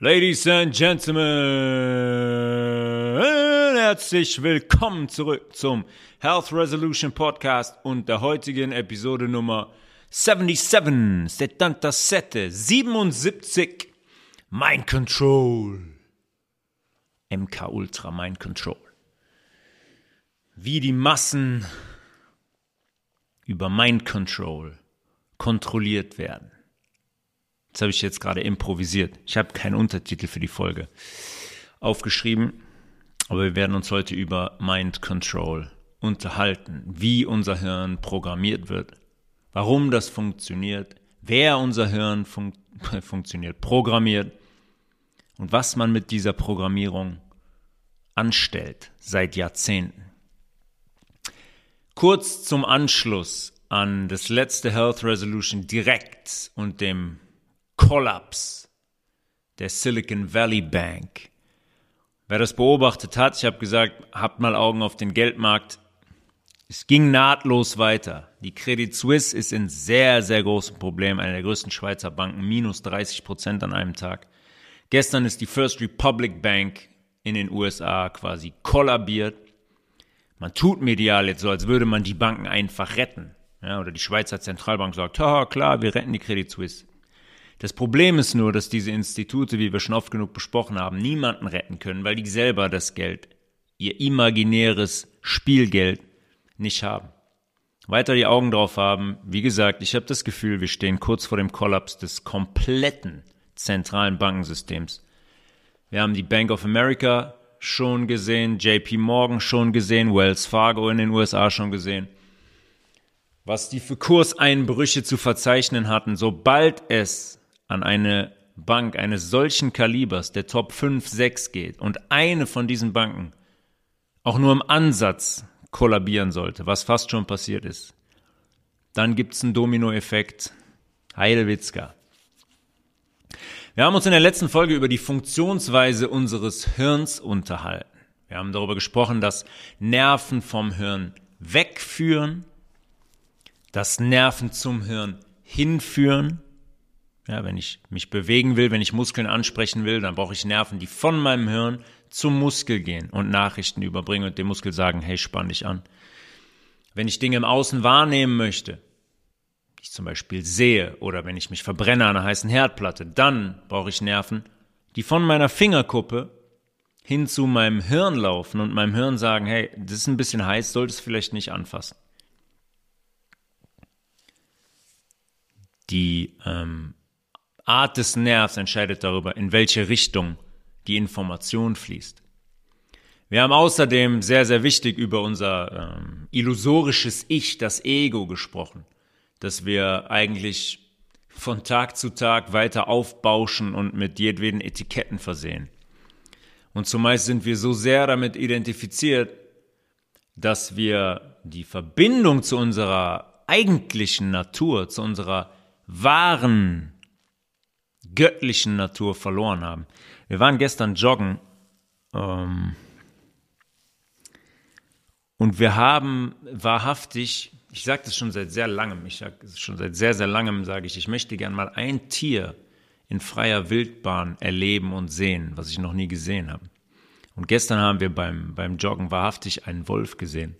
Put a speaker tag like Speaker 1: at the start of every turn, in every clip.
Speaker 1: Ladies and Gentlemen, herzlich willkommen zurück zum Health Resolution Podcast und der heutigen Episode Nummer 77, 77, 77, Mind Control. MK Ultra Mind Control. Wie die Massen über Mind Control kontrolliert werden. Das habe ich jetzt gerade improvisiert. Ich habe keinen Untertitel für die Folge aufgeschrieben, aber wir werden uns heute über Mind Control unterhalten, wie unser Hirn programmiert wird, warum das funktioniert, wer unser Hirn fun funktioniert, programmiert und was man mit dieser Programmierung anstellt seit Jahrzehnten. Kurz zum Anschluss an das letzte Health Resolution direkt und dem Kollaps der Silicon Valley Bank. Wer das beobachtet hat, ich habe gesagt, habt mal Augen auf den Geldmarkt. Es ging nahtlos weiter. Die Credit Suisse ist in sehr, sehr großem Problem, eine der größten Schweizer Banken, minus 30 Prozent an einem Tag. Gestern ist die First Republic Bank in den USA quasi kollabiert. Man tut medial jetzt so, als würde man die Banken einfach retten. Ja, oder die Schweizer Zentralbank sagt, ha, klar, wir retten die Credit Suisse. Das Problem ist nur, dass diese Institute, wie wir schon oft genug besprochen haben, niemanden retten können, weil die selber das Geld, ihr imaginäres Spielgeld, nicht haben. Weiter die Augen drauf haben. Wie gesagt, ich habe das Gefühl, wir stehen kurz vor dem Kollaps des kompletten zentralen Bankensystems. Wir haben die Bank of America schon gesehen, JP Morgan schon gesehen, Wells Fargo in den USA schon gesehen. Was die für Kurseinbrüche zu verzeichnen hatten, sobald es an eine Bank eines solchen Kalibers, der Top 5, 6 geht und eine von diesen Banken auch nur im Ansatz kollabieren sollte, was fast schon passiert ist, dann gibt es einen Dominoeffekt. Heidewitzka. Wir haben uns in der letzten Folge über die Funktionsweise unseres Hirns unterhalten. Wir haben darüber gesprochen, dass Nerven vom Hirn wegführen, dass Nerven zum Hirn hinführen ja, wenn ich mich bewegen will, wenn ich Muskeln ansprechen will, dann brauche ich Nerven, die von meinem Hirn zum Muskel gehen und Nachrichten überbringen und dem Muskel sagen, hey, spann dich an. Wenn ich Dinge im Außen wahrnehmen möchte, ich zum Beispiel sehe oder wenn ich mich verbrenne an einer heißen Herdplatte, dann brauche ich Nerven, die von meiner Fingerkuppe hin zu meinem Hirn laufen und meinem Hirn sagen, hey, das ist ein bisschen heiß, solltest du vielleicht nicht anfassen. Die ähm, Art des Nervs entscheidet darüber, in welche Richtung die Information fließt. Wir haben außerdem sehr, sehr wichtig über unser ähm, illusorisches Ich, das Ego gesprochen, dass wir eigentlich von Tag zu Tag weiter aufbauschen und mit jedweden Etiketten versehen. Und zumeist sind wir so sehr damit identifiziert, dass wir die Verbindung zu unserer eigentlichen Natur, zu unserer wahren göttlichen Natur verloren haben. Wir waren gestern joggen ähm, und wir haben wahrhaftig, ich sage das schon seit sehr langem, ich sage schon seit sehr, sehr langem, sage ich, ich möchte gern mal ein Tier in freier Wildbahn erleben und sehen, was ich noch nie gesehen habe. Und gestern haben wir beim, beim Joggen wahrhaftig einen Wolf gesehen.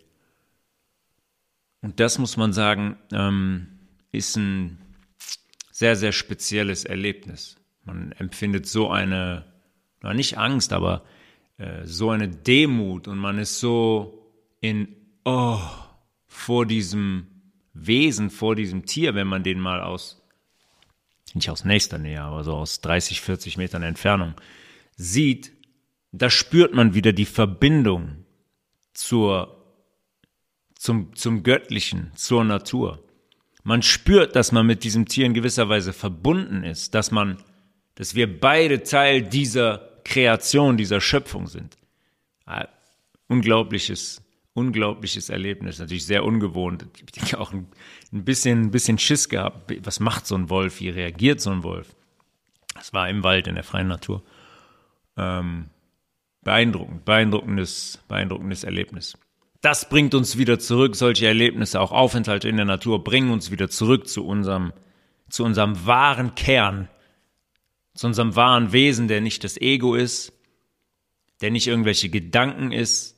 Speaker 1: Und das muss man sagen, ähm, ist ein sehr, sehr spezielles Erlebnis. Man empfindet so eine, na nicht Angst, aber äh, so eine Demut und man ist so in, oh, vor diesem Wesen, vor diesem Tier, wenn man den mal aus, nicht aus nächster Nähe, aber so aus 30, 40 Metern Entfernung sieht, da spürt man wieder die Verbindung zur, zum, zum Göttlichen, zur Natur. Man spürt, dass man mit diesem Tier in gewisser Weise verbunden ist, dass man, dass wir beide Teil dieser Kreation, dieser Schöpfung sind. Ah, unglaubliches, unglaubliches Erlebnis, natürlich sehr ungewohnt. Ich habe auch ein, ein, bisschen, ein bisschen Schiss gehabt. Was macht so ein Wolf? Wie reagiert so ein Wolf? Das war im Wald, in der freien Natur. Ähm, beeindruckend, beeindruckendes, beeindruckendes Erlebnis. Das bringt uns wieder zurück, solche Erlebnisse, auch Aufenthalte in der Natur, bringen uns wieder zurück zu unserem, zu unserem wahren Kern, zu unserem wahren Wesen, der nicht das Ego ist, der nicht irgendwelche Gedanken ist,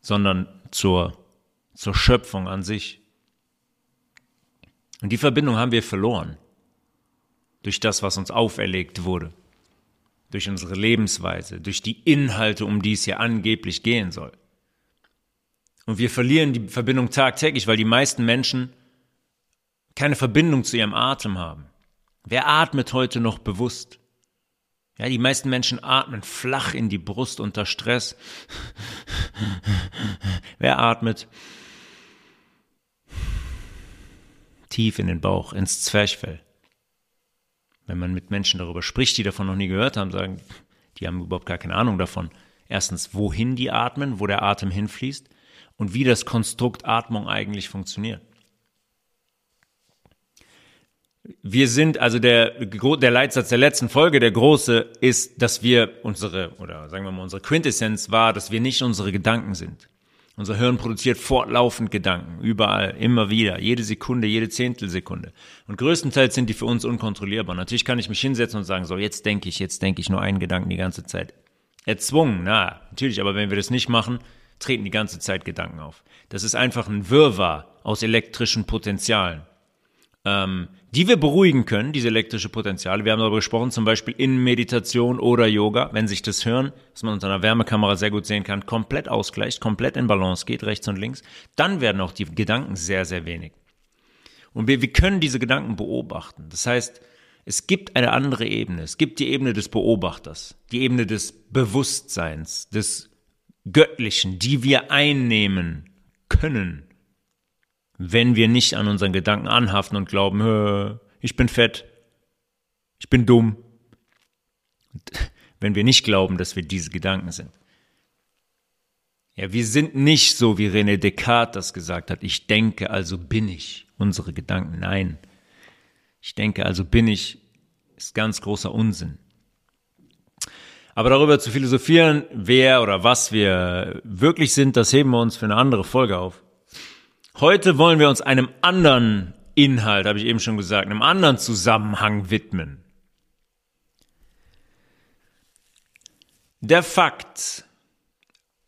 Speaker 1: sondern zur, zur Schöpfung an sich. Und die Verbindung haben wir verloren durch das, was uns auferlegt wurde, durch unsere Lebensweise, durch die Inhalte, um die es hier angeblich gehen soll. Und wir verlieren die Verbindung tagtäglich, weil die meisten Menschen keine Verbindung zu ihrem Atem haben. Wer atmet heute noch bewusst? Ja, die meisten Menschen atmen flach in die Brust unter Stress. Wer atmet tief in den Bauch, ins Zwerchfell? Wenn man mit Menschen darüber spricht, die davon noch nie gehört haben, sagen, die haben überhaupt gar keine Ahnung davon. Erstens, wohin die atmen, wo der Atem hinfließt und wie das Konstrukt Atmung eigentlich funktioniert. Wir sind, also der, der Leitsatz der letzten Folge, der große, ist, dass wir unsere, oder sagen wir mal, unsere Quintessenz war, dass wir nicht unsere Gedanken sind. Unser Hirn produziert fortlaufend Gedanken, überall, immer wieder, jede Sekunde, jede Zehntelsekunde. Und größtenteils sind die für uns unkontrollierbar. Natürlich kann ich mich hinsetzen und sagen, so, jetzt denke ich, jetzt denke ich nur einen Gedanken die ganze Zeit. Erzwungen, na, natürlich, aber wenn wir das nicht machen, treten die ganze Zeit Gedanken auf. Das ist einfach ein Wirrwarr aus elektrischen Potenzialen ähm, die wir beruhigen können, diese elektrische Potenziale. Wir haben darüber gesprochen, zum Beispiel in Meditation oder Yoga, wenn sich das Hirn, was man unter einer Wärmekamera sehr gut sehen kann, komplett ausgleicht, komplett in Balance geht, rechts und links, dann werden auch die Gedanken sehr, sehr wenig. Und wir, wir können diese Gedanken beobachten. Das heißt, es gibt eine andere Ebene. Es gibt die Ebene des Beobachters, die Ebene des Bewusstseins, des Göttlichen, die wir einnehmen können wenn wir nicht an unseren Gedanken anhaften und glauben, ich bin fett, ich bin dumm. Wenn wir nicht glauben, dass wir diese Gedanken sind. Ja, wir sind nicht so, wie René Descartes das gesagt hat. Ich denke, also bin ich. Unsere Gedanken, nein. Ich denke, also bin ich, ist ganz großer Unsinn. Aber darüber zu philosophieren, wer oder was wir wirklich sind, das heben wir uns für eine andere Folge auf. Heute wollen wir uns einem anderen Inhalt, habe ich eben schon gesagt, einem anderen Zusammenhang widmen. Der Fakt,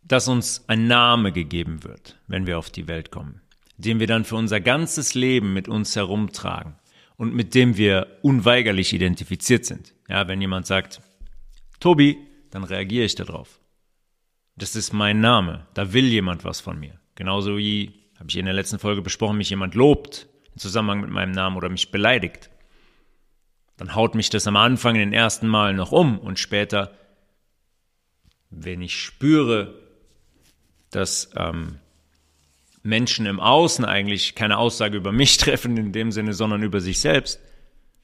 Speaker 1: dass uns ein Name gegeben wird, wenn wir auf die Welt kommen, den wir dann für unser ganzes Leben mit uns herumtragen und mit dem wir unweigerlich identifiziert sind. Ja, wenn jemand sagt, Tobi, dann reagiere ich darauf. Das ist mein Name, da will jemand was von mir. Genauso wie habe ich in der letzten Folge besprochen, mich jemand lobt im Zusammenhang mit meinem Namen oder mich beleidigt, dann haut mich das am Anfang in den ersten Mal noch um und später, wenn ich spüre, dass ähm, Menschen im Außen eigentlich keine Aussage über mich treffen in dem Sinne, sondern über sich selbst,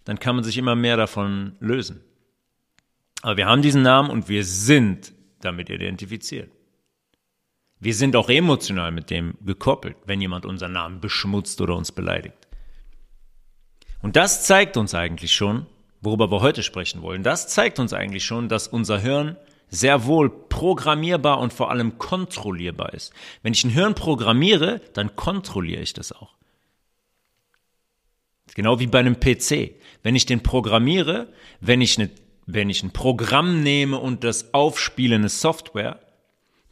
Speaker 1: dann kann man sich immer mehr davon lösen. Aber wir haben diesen Namen und wir sind damit identifiziert. Wir sind auch emotional mit dem gekoppelt, wenn jemand unseren Namen beschmutzt oder uns beleidigt. Und das zeigt uns eigentlich schon, worüber wir heute sprechen wollen, das zeigt uns eigentlich schon, dass unser Hirn sehr wohl programmierbar und vor allem kontrollierbar ist. Wenn ich ein Hirn programmiere, dann kontrolliere ich das auch. Genau wie bei einem PC. Wenn ich den programmiere, wenn ich, eine, wenn ich ein Programm nehme und das aufspiele, eine Software,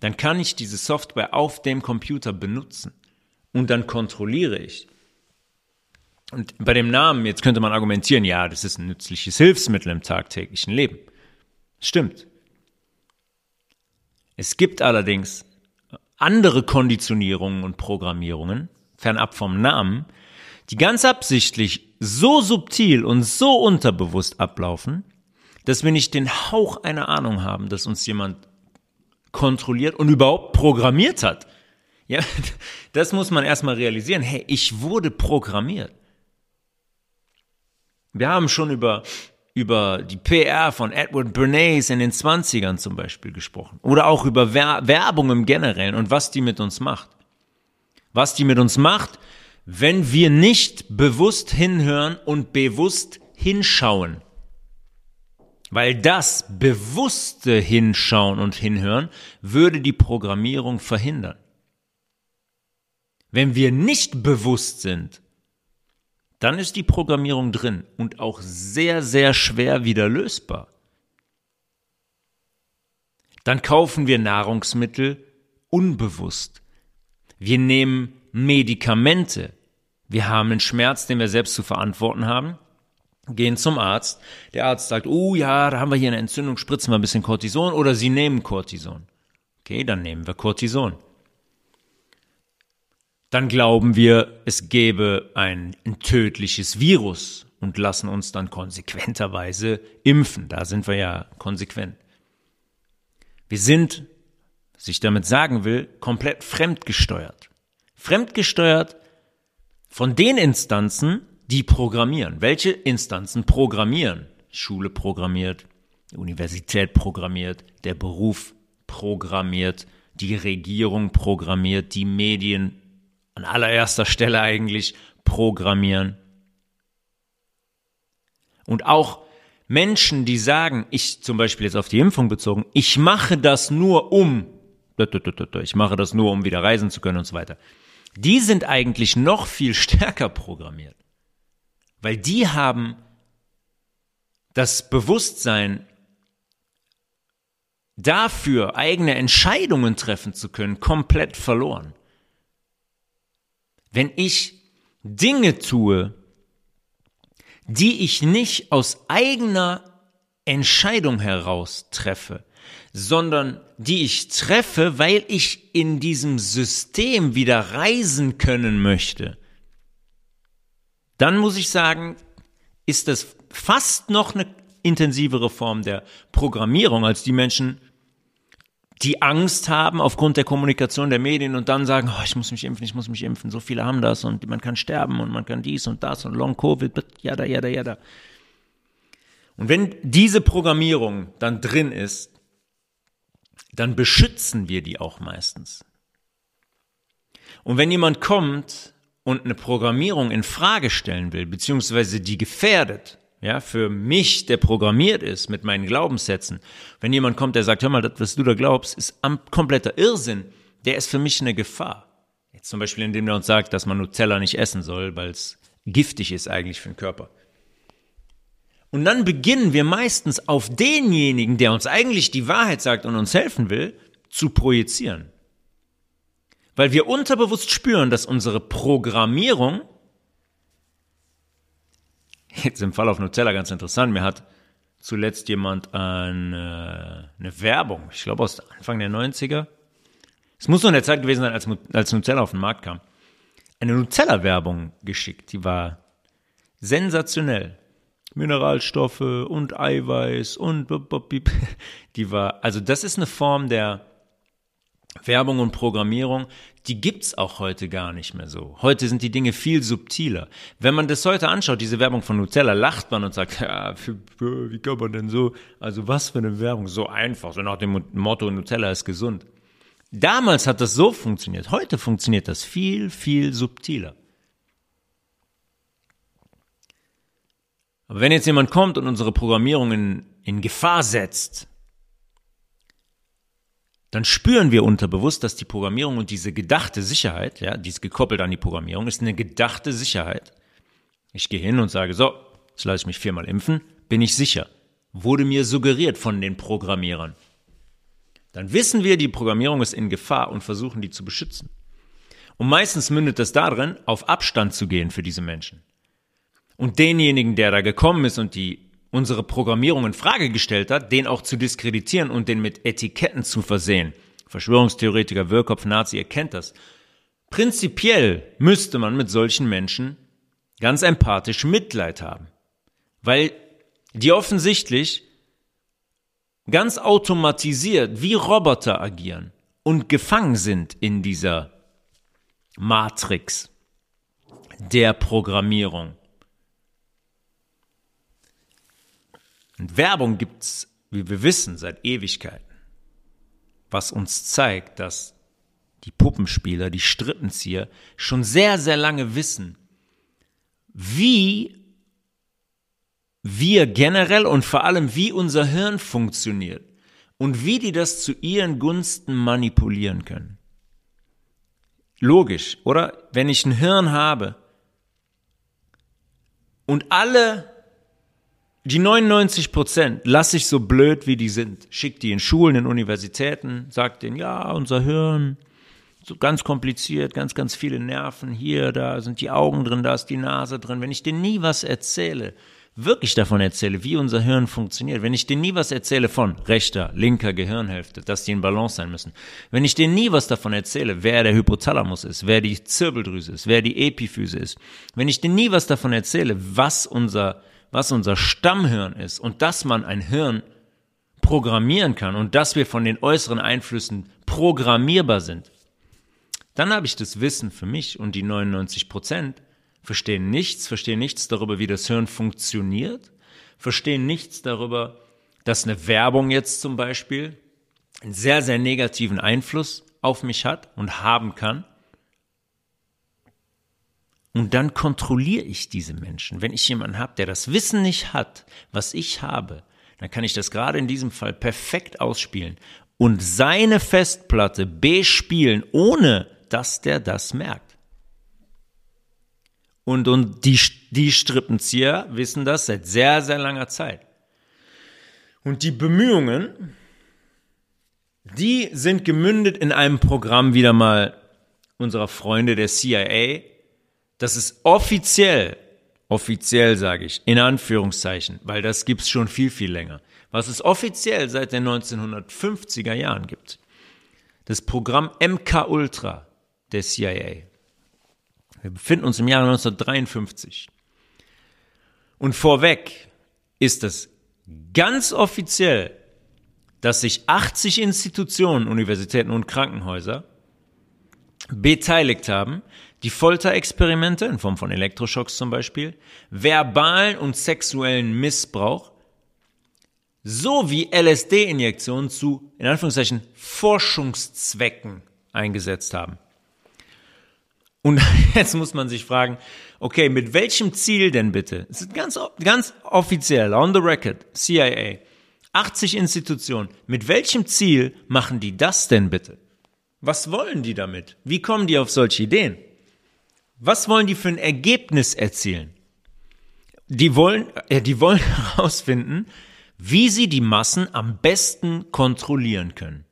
Speaker 1: dann kann ich diese Software auf dem Computer benutzen und dann kontrolliere ich. Und bei dem Namen, jetzt könnte man argumentieren, ja, das ist ein nützliches Hilfsmittel im tagtäglichen Leben. Stimmt. Es gibt allerdings andere Konditionierungen und Programmierungen, fernab vom Namen, die ganz absichtlich so subtil und so unterbewusst ablaufen, dass wir nicht den Hauch einer Ahnung haben, dass uns jemand kontrolliert und überhaupt programmiert hat. Ja, das muss man erstmal realisieren. Hey, ich wurde programmiert. Wir haben schon über, über die PR von Edward Bernays in den 20ern zum Beispiel gesprochen. Oder auch über Werbung im Generellen und was die mit uns macht. Was die mit uns macht, wenn wir nicht bewusst hinhören und bewusst hinschauen. Weil das bewusste Hinschauen und Hinhören würde die Programmierung verhindern. Wenn wir nicht bewusst sind, dann ist die Programmierung drin und auch sehr, sehr schwer wieder lösbar. Dann kaufen wir Nahrungsmittel unbewusst. Wir nehmen Medikamente. Wir haben einen Schmerz, den wir selbst zu verantworten haben, gehen zum Arzt. Der Arzt sagt, oh ja, da haben wir hier eine Entzündung, spritzen wir ein bisschen Cortison oder Sie nehmen Cortison. Okay, dann nehmen wir Cortison. Dann glauben wir, es gäbe ein, ein tödliches Virus und lassen uns dann konsequenterweise impfen. Da sind wir ja konsequent. Wir sind, was ich damit sagen will, komplett fremdgesteuert. Fremdgesteuert von den Instanzen, die programmieren. Welche Instanzen programmieren? Schule programmiert, Universität programmiert, der Beruf programmiert, die Regierung programmiert, die Medien an allererster Stelle eigentlich programmieren. Und auch Menschen, die sagen, ich zum Beispiel jetzt auf die Impfung bezogen, ich mache das nur um, ich mache das nur, um wieder reisen zu können und so weiter. Die sind eigentlich noch viel stärker programmiert. Weil die haben das Bewusstsein dafür, eigene Entscheidungen treffen zu können, komplett verloren. Wenn ich Dinge tue, die ich nicht aus eigener Entscheidung heraus treffe, sondern die ich treffe, weil ich in diesem System wieder reisen können möchte, dann muss ich sagen, ist das fast noch eine intensivere Form der Programmierung als die Menschen, die Angst haben aufgrund der Kommunikation der Medien und dann sagen, oh, ich muss mich impfen, ich muss mich impfen, so viele haben das und man kann sterben und man kann dies und das und Long Covid, jada, jada, jada. Und wenn diese Programmierung dann drin ist, dann beschützen wir die auch meistens. Und wenn jemand kommt und eine Programmierung in Frage stellen will, beziehungsweise die gefährdet, ja, für mich, der programmiert ist mit meinen Glaubenssätzen, wenn jemand kommt, der sagt, hör mal, das, was du da glaubst, ist kompletter Irrsinn, der ist für mich eine Gefahr. Jetzt zum Beispiel, indem er uns sagt, dass man Nutella nicht essen soll, weil es giftig ist eigentlich für den Körper. Und dann beginnen wir meistens auf denjenigen, der uns eigentlich die Wahrheit sagt und uns helfen will, zu projizieren. Weil wir unterbewusst spüren, dass unsere Programmierung Jetzt im Fall auf Nutella ganz interessant. Mir hat zuletzt jemand eine, eine Werbung, ich glaube aus Anfang der 90er. Es muss noch in der Zeit gewesen sein, als, als Nutella auf den Markt kam. Eine Nutella-Werbung geschickt. Die war sensationell. Mineralstoffe und Eiweiß und die war, also das ist eine Form der Werbung und Programmierung, die gibt's auch heute gar nicht mehr so. Heute sind die Dinge viel subtiler. Wenn man das heute anschaut, diese Werbung von Nutella, lacht man und sagt, ja, wie kann man denn so, also was für eine Werbung, so einfach, so nach dem Motto, Nutella ist gesund. Damals hat das so funktioniert, heute funktioniert das viel, viel subtiler. Aber wenn jetzt jemand kommt und unsere Programmierung in, in Gefahr setzt, dann spüren wir unterbewusst, dass die Programmierung und diese gedachte Sicherheit, ja, die ist gekoppelt an die Programmierung, ist eine gedachte Sicherheit. Ich gehe hin und sage, so, jetzt lasse ich mich viermal impfen, bin ich sicher. Wurde mir suggeriert von den Programmierern. Dann wissen wir, die Programmierung ist in Gefahr und versuchen, die zu beschützen. Und meistens mündet das darin, auf Abstand zu gehen für diese Menschen. Und denjenigen, der da gekommen ist und die unsere Programmierung in Frage gestellt hat, den auch zu diskreditieren und den mit Etiketten zu versehen. Verschwörungstheoretiker, Wirrkopf, Nazi, ihr kennt das. Prinzipiell müsste man mit solchen Menschen ganz empathisch Mitleid haben, weil die offensichtlich ganz automatisiert wie Roboter agieren und gefangen sind in dieser Matrix der Programmierung. Und Werbung gibt's, wie wir wissen, seit Ewigkeiten. Was uns zeigt, dass die Puppenspieler, die Strippenzieher schon sehr, sehr lange wissen, wie wir generell und vor allem wie unser Hirn funktioniert und wie die das zu ihren Gunsten manipulieren können. Logisch, oder? Wenn ich ein Hirn habe, Und alle, die 99 Prozent, lasse ich so blöd, wie die sind. Schick die in Schulen, in Universitäten, sag denen, ja, unser Hirn, so ganz kompliziert, ganz, ganz viele Nerven, hier, da sind die Augen drin, da ist die Nase drin. Wenn ich denen nie was erzähle, wirklich davon erzähle, wie unser Hirn funktioniert, wenn ich denen nie was erzähle von rechter, linker Gehirnhälfte, dass die in Balance sein müssen, wenn ich denen nie was davon erzähle, wer der Hypothalamus ist, wer die Zirbeldrüse ist, wer die Epiphyse ist, wenn ich denen nie was davon erzähle, was unser, was unser Stammhirn ist und dass man ein Hirn programmieren kann und dass wir von den äußeren Einflüssen programmierbar sind, dann habe ich das Wissen für mich und die 99 Prozent verstehen nichts, verstehen nichts darüber, wie das Hirn funktioniert, verstehen nichts darüber, dass eine Werbung jetzt zum Beispiel einen sehr, sehr negativen Einfluss auf mich hat und haben kann. Und dann kontrolliere ich diese Menschen. Wenn ich jemanden habe, der das Wissen nicht hat, was ich habe, dann kann ich das gerade in diesem Fall perfekt ausspielen und seine Festplatte bespielen, ohne dass der das merkt. Und, und die, die Strippenzieher wissen das seit sehr, sehr langer Zeit. Und die Bemühungen, die sind gemündet in einem Programm wieder mal unserer Freunde der CIA. Das ist offiziell, offiziell sage ich, in Anführungszeichen, weil das gibt's schon viel, viel länger. Was es offiziell seit den 1950er Jahren gibt. Das Programm MK Ultra der CIA. Wir befinden uns im Jahre 1953. Und vorweg ist es ganz offiziell, dass sich 80 Institutionen, Universitäten und Krankenhäuser beteiligt haben, die Folterexperimente in Form von Elektroschocks zum Beispiel, verbalen und sexuellen Missbrauch sowie LSD-Injektionen zu, in Anführungszeichen, Forschungszwecken eingesetzt haben. Und jetzt muss man sich fragen, okay, mit welchem Ziel denn bitte? Es ist ganz, ganz offiziell, on the record, CIA, 80 Institutionen. Mit welchem Ziel machen die das denn bitte? Was wollen die damit? Wie kommen die auf solche Ideen? Was wollen die für ein Ergebnis erzielen? Die wollen, ja, die wollen herausfinden, wie sie die Massen am besten kontrollieren können.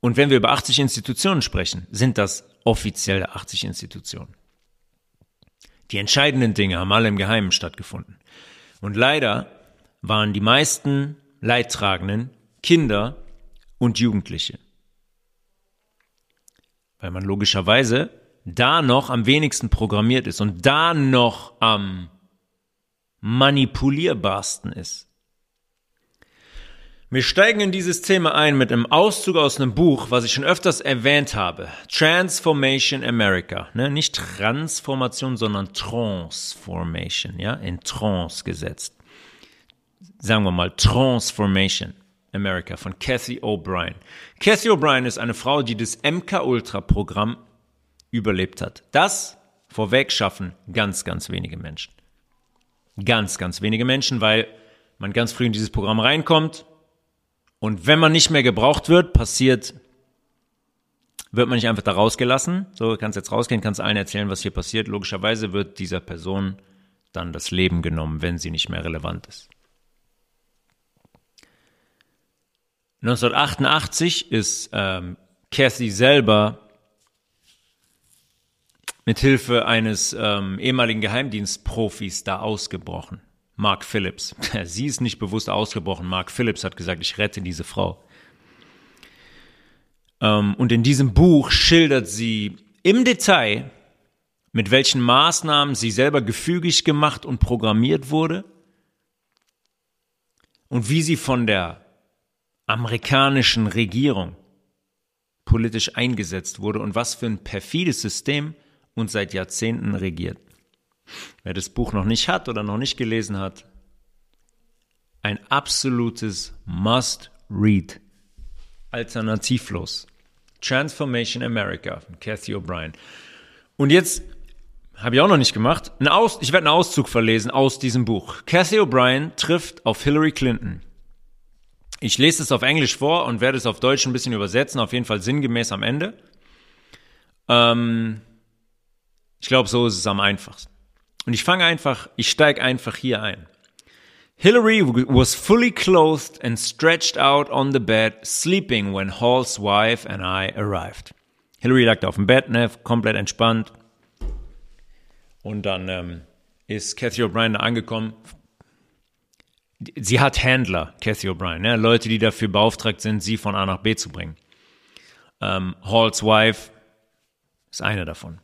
Speaker 1: Und wenn wir über 80 Institutionen sprechen, sind das offiziell 80 Institutionen. Die entscheidenden Dinge haben alle im Geheimen stattgefunden. Und leider waren die meisten Leidtragenden Kinder und Jugendliche. Weil man logischerweise da noch am wenigsten programmiert ist und da noch am manipulierbarsten ist. Wir steigen in dieses Thema ein mit einem Auszug aus einem Buch, was ich schon öfters erwähnt habe. Transformation America. Ne? Nicht Transformation, sondern Transformation. Ja? In Trance gesetzt. Sagen wir mal Transformation America von Kathy O'Brien. Kathy O'Brien ist eine Frau, die das MK-Ultra-Programm überlebt hat. Das vorweg schaffen ganz, ganz wenige Menschen. Ganz, ganz wenige Menschen, weil man ganz früh in dieses Programm reinkommt, und wenn man nicht mehr gebraucht wird, passiert, wird man nicht einfach da rausgelassen. So, kannst jetzt rausgehen, kannst allen erzählen, was hier passiert. Logischerweise wird dieser Person dann das Leben genommen, wenn sie nicht mehr relevant ist. 1988 ist ähm, Kathy selber mit Hilfe eines ähm, ehemaligen Geheimdienstprofis da ausgebrochen. Mark Phillips. Sie ist nicht bewusst ausgebrochen. Mark Phillips hat gesagt, ich rette diese Frau. Ähm, und in diesem Buch schildert sie im Detail, mit welchen Maßnahmen sie selber gefügig gemacht und programmiert wurde und wie sie von der amerikanischen Regierung politisch eingesetzt wurde und was für ein perfides System uns seit Jahrzehnten regiert. Wer das Buch noch nicht hat oder noch nicht gelesen hat, ein absolutes Must-Read. Alternativlos. Transformation America von Cathy O'Brien. Und jetzt habe ich auch noch nicht gemacht. Aus, ich werde einen Auszug verlesen aus diesem Buch. Cathy O'Brien trifft auf Hillary Clinton. Ich lese es auf Englisch vor und werde es auf Deutsch ein bisschen übersetzen, auf jeden Fall sinngemäß am Ende. Ähm, ich glaube, so ist es am einfachsten. Und ich fange einfach, ich steige einfach hier ein. Hillary was fully clothed and stretched out on the bed, sleeping when Hall's wife and I arrived. Hillary lag da auf dem Bett, ne, komplett entspannt. Und dann ähm, ist Cathy O'Brien da angekommen. Sie hat Händler, Cathy O'Brien, ne, Leute, die dafür beauftragt sind, sie von A nach B zu bringen. Ähm, Halls Wife ist einer davon.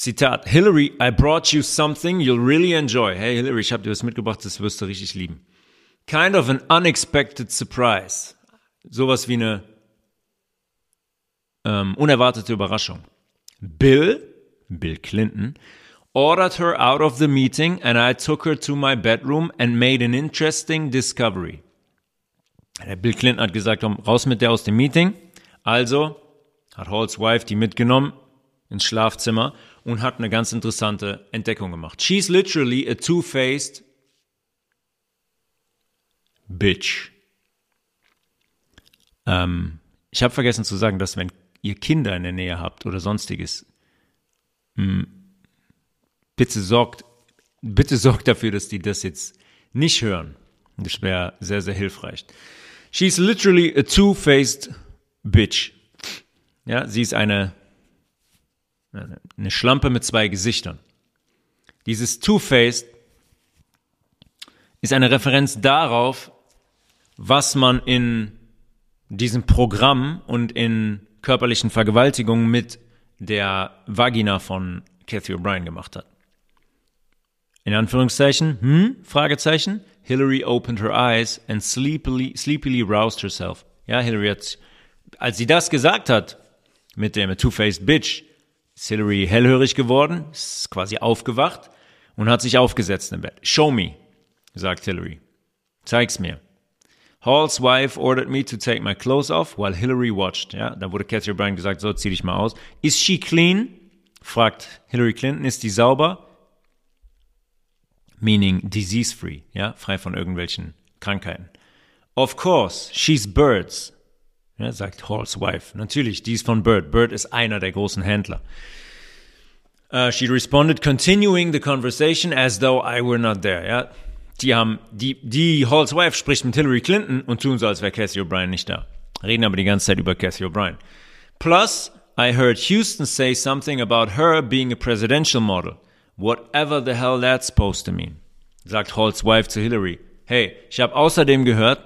Speaker 1: Zitat, Hillary, I brought you something you'll really enjoy. Hey Hillary, ich habe dir was mitgebracht, das wirst du richtig lieben. Kind of an unexpected surprise. Sowas wie eine ähm, unerwartete Überraschung. Bill, Bill Clinton, ordered her out of the meeting and I took her to my bedroom and made an interesting discovery. Der Bill Clinton hat gesagt, komm, raus mit der aus dem Meeting. Also hat Halls Wife die mitgenommen ins Schlafzimmer und hat eine ganz interessante Entdeckung gemacht. She's literally a two-faced bitch. Ähm, ich habe vergessen zu sagen, dass wenn ihr Kinder in der Nähe habt oder sonstiges, mh, hm, bitte sorgt, bitte sorgt dafür, dass die das jetzt nicht hören. Das wäre sehr, sehr hilfreich. She's literally a two-faced bitch. Ja, sie ist eine eine Schlampe mit zwei Gesichtern. Dieses Two-Faced ist eine Referenz darauf, was man in diesem Programm und in körperlichen Vergewaltigungen mit der Vagina von Cathy O'Brien gemacht hat. In Anführungszeichen, hm, Fragezeichen, Hillary opened her eyes and sleepily, sleepily roused herself. Ja, Hillary hat, als sie das gesagt hat, mit dem Two-Faced Bitch, Hillary hellhörig geworden, ist quasi aufgewacht und hat sich aufgesetzt im Bett. Show me, sagt Hillary. Zeig's mir. Hall's wife ordered me to take my clothes off while Hillary watched. Ja, da wurde Cathy O'Brien gesagt, so zieh dich mal aus. Is she clean? fragt Hillary Clinton. Ist die sauber? Meaning disease free, ja, frei von irgendwelchen Krankheiten. Of course, she's birds. Ja, sagt Hall's Wife. Natürlich, die ist von Bird. Bird ist einer der großen Händler. Uh, she responded, continuing the conversation as though I were not there. Ja, die haben, die, die Hall's Wife spricht mit Hillary Clinton und tun so, als wäre Cassie O'Brien nicht da. Reden aber die ganze Zeit über Cassie O'Brien. Plus, I heard Houston say something about her being a presidential model. Whatever the hell that's supposed to mean. Sagt Hall's Wife zu Hillary. Hey, ich habe außerdem gehört,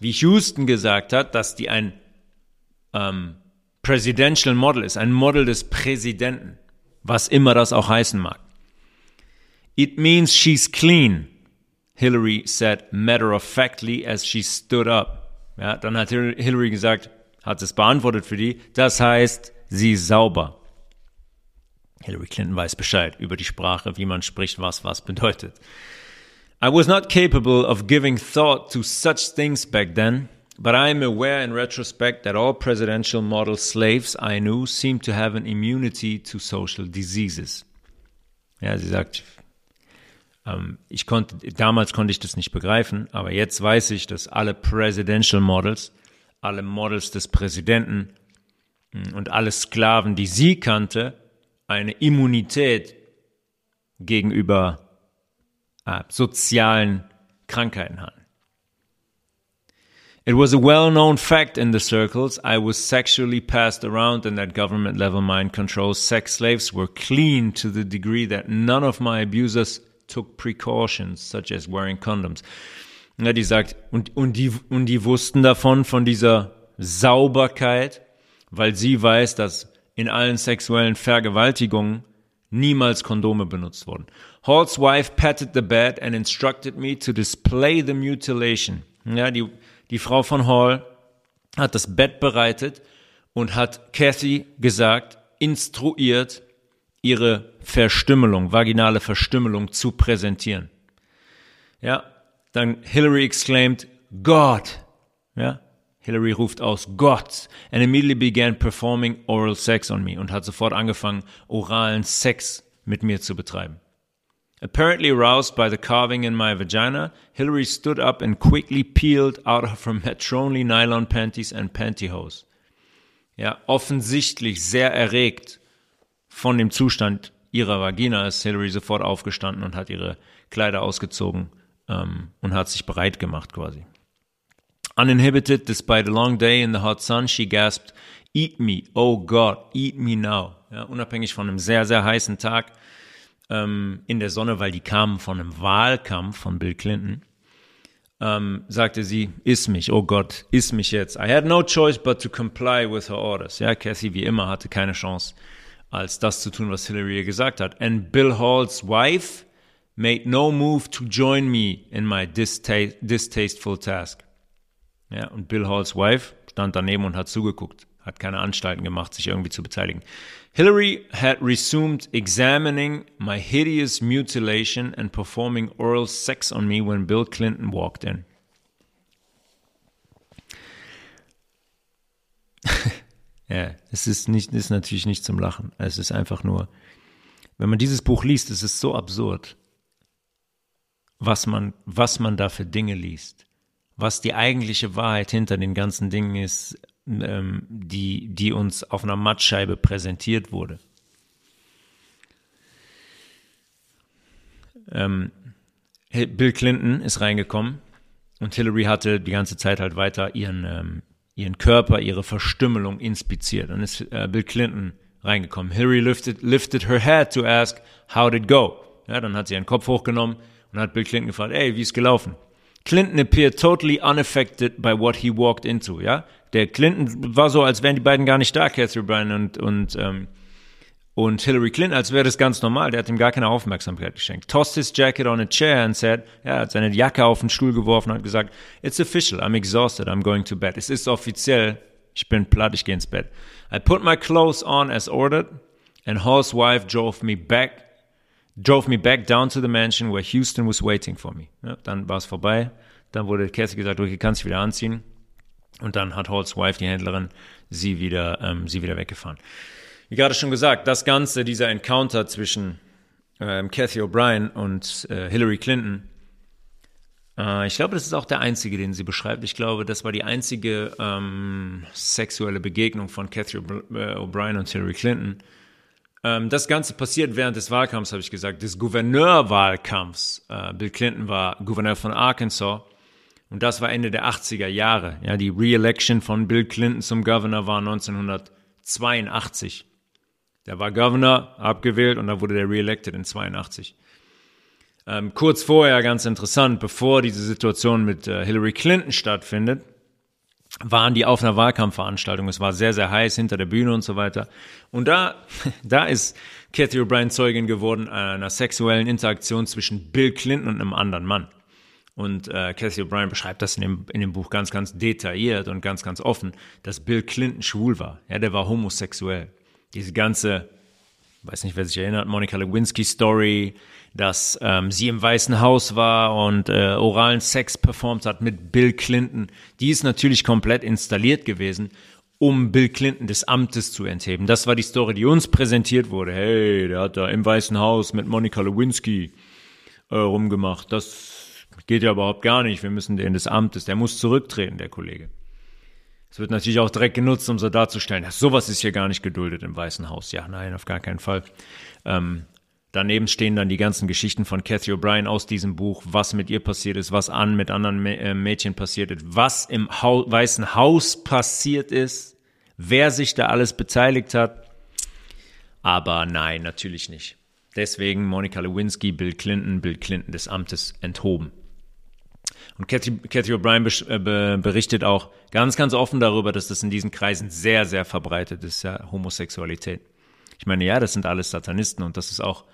Speaker 1: wie Houston gesagt hat, dass die ein ähm, Presidential Model ist, ein Model des Präsidenten, was immer das auch heißen mag. It means she's clean, Hillary said matter of factly as she stood up. Ja, dann hat Hillary gesagt, hat es beantwortet für die, das heißt, sie ist sauber. Hillary Clinton weiß Bescheid über die Sprache, wie man spricht, was was bedeutet. I was not capable of giving thought to such things back then, but I am aware in retrospect that all presidential model slaves I knew seemed to have an immunity to social diseases. Ja, sie sagt, ähm, ich konnte, damals konnte ich das nicht begreifen, aber jetzt weiß ich, dass alle Presidential Models, alle Models des Präsidenten hm, und alle Sklaven, die sie kannte, eine Immunität gegenüber äh, sozialen Krankheiten hatten. It was a well-known fact in the circles I was sexually passed around and that government-level mind control sex slaves were clean to the degree that none of my abusers took precautions, such as wearing condoms. Ja, die sagt, und, und, die, und die wussten davon, von dieser Sauberkeit, weil sie weiß, dass in allen sexuellen Vergewaltigungen niemals Kondome benutzt wurden. Hall's wife patted the bed and instructed me to display the mutilation. Ja, die, die Frau von Hall hat das Bett bereitet und hat Kathy gesagt, instruiert, ihre Verstümmelung, vaginale Verstümmelung zu präsentieren. Ja, dann Hillary exclaimed, God. Ja, Hillary ruft aus, Gott, and immediately began performing oral sex on me und hat sofort angefangen, oralen Sex mit mir zu betreiben. Apparently aroused by the carving in my vagina, Hillary stood up and quickly peeled out of her matronly nylon panties and pantyhose. Ja, offensichtlich sehr erregt von dem Zustand ihrer Vagina ist Hillary sofort aufgestanden und hat ihre Kleider ausgezogen ähm, und hat sich bereit gemacht quasi. Uninhibited, despite a long day in the hot sun, she gasped, Eat me, oh God, eat me now. Ja, unabhängig von einem sehr, sehr heißen Tag ähm, in der Sonne, weil die kamen von einem Wahlkampf von Bill Clinton, ähm, sagte sie, iss mich, oh Gott, iss mich jetzt. I had no choice but to comply with her orders. Ja, Cassie wie immer hatte keine Chance, als das zu tun, was Hillary ihr gesagt hat. And Bill Hall's wife made no move to join me in my dista distasteful task. Ja, und Bill Halls wife stand daneben und hat zugeguckt, hat keine Anstalten gemacht, sich irgendwie zu beteiligen. Hillary had resumed examining my hideous mutilation and performing oral sex on me when Bill Clinton walked in. ja, es ist nicht, ist natürlich nicht zum Lachen. Es ist einfach nur, wenn man dieses Buch liest, es ist so absurd, was man, was man da für Dinge liest, was die eigentliche Wahrheit hinter den ganzen Dingen ist, ähm, die, die uns auf einer Mattscheibe präsentiert wurde. Ähm, Bill Clinton ist reingekommen und Hillary hatte die ganze Zeit halt weiter ihren, ähm, ihren Körper, ihre Verstümmelung inspiziert. Dann ist äh, Bill Clinton reingekommen. Hillary lifted, lifted her head to ask, how did it go? Ja, dann hat sie ihren Kopf hochgenommen und hat Bill Clinton gefragt, ey, wie ist gelaufen? Clinton appeared totally unaffected by what he walked into, ja? Der Clinton war so, als wären die beiden gar nicht da, Catherine Bryan und, und, ähm, und Hillary Clinton, als wäre das ganz normal. Der hat ihm gar keine Aufmerksamkeit geschenkt. Tossed his jacket on a chair and said, ja, hat seine Jacke auf den Stuhl geworfen und hat gesagt, it's official, I'm exhausted, I'm going to bed. Es ist offiziell, ich bin platt, ich gehe ins Bett. I put my clothes on as ordered and Hall's wife drove me back drove me back down to the mansion where Houston was waiting for me. Ja, dann war es vorbei. Dann wurde Cassie gesagt, du kannst dich wieder anziehen. Und dann hat Halls Wife, die Händlerin, sie wieder, ähm, sie wieder weggefahren. Wie gerade schon gesagt, das Ganze, dieser Encounter zwischen ähm, Cathy O'Brien und äh, Hillary Clinton, äh, ich glaube, das ist auch der einzige, den sie beschreibt. Ich glaube, das war die einzige ähm, sexuelle Begegnung von Cathy äh, O'Brien und Hillary Clinton. Ähm, das Ganze passiert während des Wahlkampfs, habe ich gesagt, des Gouverneurwahlkampfs. Äh, Bill Clinton war Gouverneur von Arkansas und das war Ende der 80er Jahre. Ja, die Re-Election von Bill Clinton zum Governor war 1982. Der war Governor, abgewählt und dann wurde der re-elected in 82. Ähm, kurz vorher, ganz interessant, bevor diese Situation mit äh, Hillary Clinton stattfindet, waren die auf einer Wahlkampfveranstaltung. Es war sehr, sehr heiß hinter der Bühne und so weiter. Und da, da ist Cathy O'Brien Zeugin geworden einer sexuellen Interaktion zwischen Bill Clinton und einem anderen Mann. Und äh, Cathy O'Brien beschreibt das in dem, in dem Buch ganz, ganz detailliert und ganz, ganz offen, dass Bill Clinton schwul war. Ja, der war homosexuell. Diese ganze, weiß nicht, wer sich erinnert, Monica Lewinsky Story, dass ähm, sie im Weißen Haus war und äh, oralen Sex performt hat mit Bill Clinton. Die ist natürlich komplett installiert gewesen, um Bill Clinton des Amtes zu entheben. Das war die Story, die uns präsentiert wurde. Hey, der hat da im Weißen Haus mit Monica Lewinsky äh, rumgemacht. Das geht ja überhaupt gar nicht. Wir müssen den des Amtes, der muss zurücktreten, der Kollege. Es wird natürlich auch direkt genutzt, um so darzustellen, sowas ist hier gar nicht geduldet im Weißen Haus. Ja, nein, auf gar keinen Fall. Ähm, Daneben stehen dann die ganzen Geschichten von Cathy O'Brien aus diesem Buch, was mit ihr passiert ist, was an mit anderen äh, Mädchen passiert ist, was im Hau Weißen Haus passiert ist, wer sich da alles beteiligt hat. Aber nein, natürlich nicht. Deswegen Monica Lewinsky, Bill Clinton, Bill Clinton des Amtes enthoben. Und Cathy, Cathy O'Brien äh, berichtet auch ganz, ganz offen darüber, dass das in diesen Kreisen sehr, sehr verbreitet ist, ja, Homosexualität. Ich meine, ja, das sind alles Satanisten und das ist auch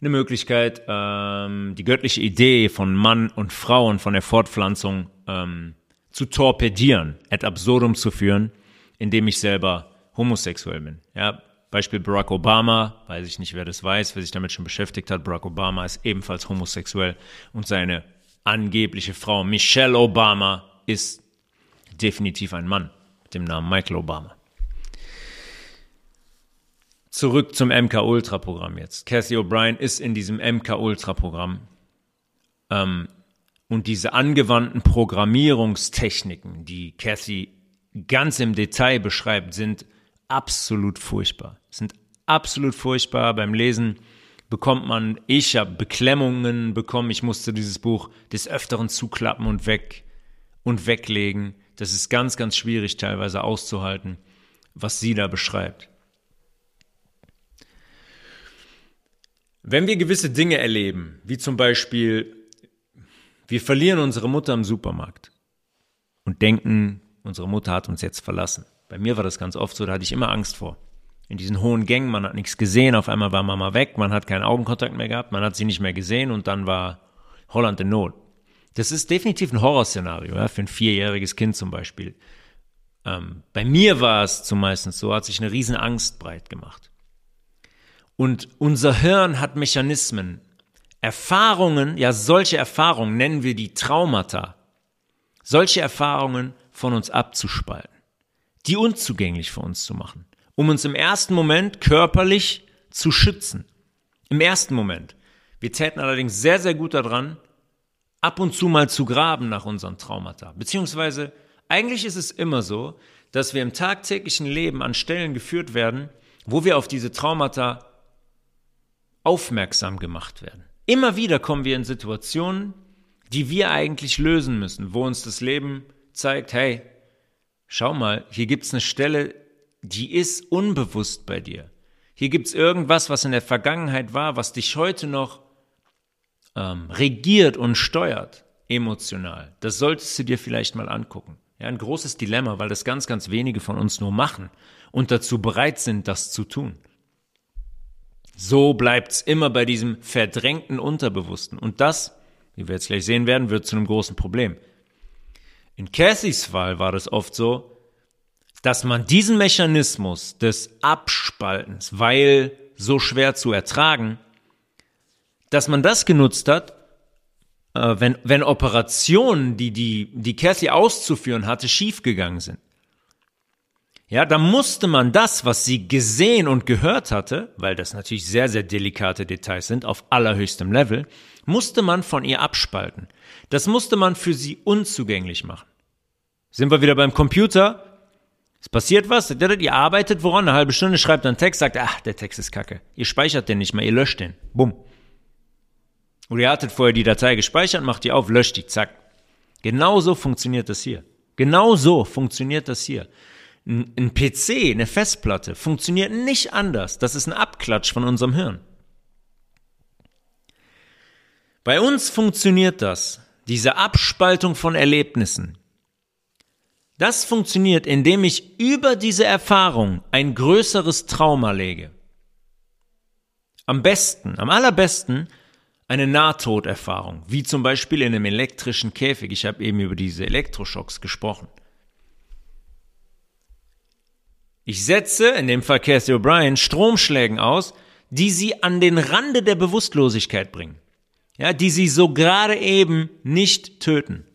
Speaker 1: eine Möglichkeit, ähm, die göttliche Idee von Mann und Frau und von der Fortpflanzung ähm, zu torpedieren, ad absurdum zu führen, indem ich selber homosexuell bin. Ja, Beispiel Barack Obama, weiß ich nicht, wer das weiß, wer sich damit schon beschäftigt hat. Barack Obama ist ebenfalls homosexuell und seine angebliche Frau Michelle Obama ist definitiv ein Mann mit dem Namen Michael Obama. Zurück zum MK Ultra Programm jetzt. Cathy O'Brien ist in diesem MK Ultra Programm. Ähm, und diese angewandten Programmierungstechniken, die Cathy ganz im Detail beschreibt, sind absolut furchtbar. Sind absolut furchtbar. Beim Lesen bekommt man, ich habe Beklemmungen bekommen, ich musste dieses Buch des Öfteren zuklappen und weg und weglegen. Das ist ganz, ganz schwierig teilweise auszuhalten, was sie da beschreibt. Wenn wir gewisse Dinge erleben, wie zum Beispiel, wir verlieren unsere Mutter im Supermarkt und denken, unsere Mutter hat uns jetzt verlassen. Bei mir war das ganz oft so, da hatte ich immer Angst vor. In diesen hohen Gängen, man hat nichts gesehen, auf einmal war Mama weg, man hat keinen Augenkontakt mehr gehabt, man hat sie nicht mehr gesehen und dann war Holland in Not. Das ist definitiv ein Horrorszenario, ja, für ein vierjähriges Kind zum Beispiel. Ähm, bei mir war es zumeist so, hat sich eine riesen Angst breit gemacht. Und unser Hirn hat Mechanismen, Erfahrungen, ja solche Erfahrungen nennen wir die Traumata, solche Erfahrungen von uns abzuspalten, die unzugänglich für uns zu machen, um uns im ersten Moment körperlich zu schützen. Im ersten Moment. Wir täten allerdings sehr, sehr gut daran, ab und zu mal zu graben nach unseren Traumata. Beziehungsweise, eigentlich ist es immer so, dass wir im tagtäglichen Leben an Stellen geführt werden, wo wir auf diese Traumata aufmerksam gemacht werden. Immer wieder kommen wir in Situationen, die wir eigentlich lösen müssen, wo uns das Leben zeigt, hey, schau mal, hier gibt's eine Stelle, die ist unbewusst bei dir. Hier gibt's irgendwas, was in der Vergangenheit war, was dich heute noch ähm, regiert und steuert, emotional. Das solltest du dir vielleicht mal angucken. Ja, ein großes Dilemma, weil das ganz, ganz wenige von uns nur machen und dazu bereit sind, das zu tun. So bleibt's immer bei diesem verdrängten Unterbewussten. Und das, wie wir jetzt gleich sehen werden, wird zu einem großen Problem. In Cathys Fall war das oft so, dass man diesen Mechanismus des Abspaltens, weil so schwer zu ertragen, dass man das genutzt hat, äh, wenn, wenn Operationen, die, die, die Cathy auszuführen hatte, schiefgegangen sind. Ja, da musste man das, was sie gesehen und gehört hatte, weil das natürlich sehr, sehr delikate Details sind, auf allerhöchstem Level, musste man von ihr abspalten. Das musste man für sie unzugänglich machen. Sind wir wieder beim Computer? Es passiert was, ihr arbeitet woran, eine halbe Stunde, schreibt einen Text, sagt, ach, der Text ist kacke. Ihr speichert den nicht mehr, ihr löscht den. Bumm. Oder ihr hattet vorher die Datei gespeichert, macht die auf, löscht die, zack. Genauso funktioniert das hier. Genauso funktioniert das hier. Ein PC, eine Festplatte, funktioniert nicht anders. Das ist ein Abklatsch von unserem Hirn. Bei uns funktioniert das, diese Abspaltung von Erlebnissen. Das funktioniert, indem ich über diese Erfahrung ein größeres Trauma lege. Am besten, am allerbesten eine Nahtoderfahrung, wie zum Beispiel in einem elektrischen Käfig. Ich habe eben über diese Elektroschocks gesprochen. Ich setze, in dem Fall Cathy O'Brien, Stromschlägen aus, die sie an den Rande der Bewusstlosigkeit bringen. Ja, die sie so gerade eben nicht töten.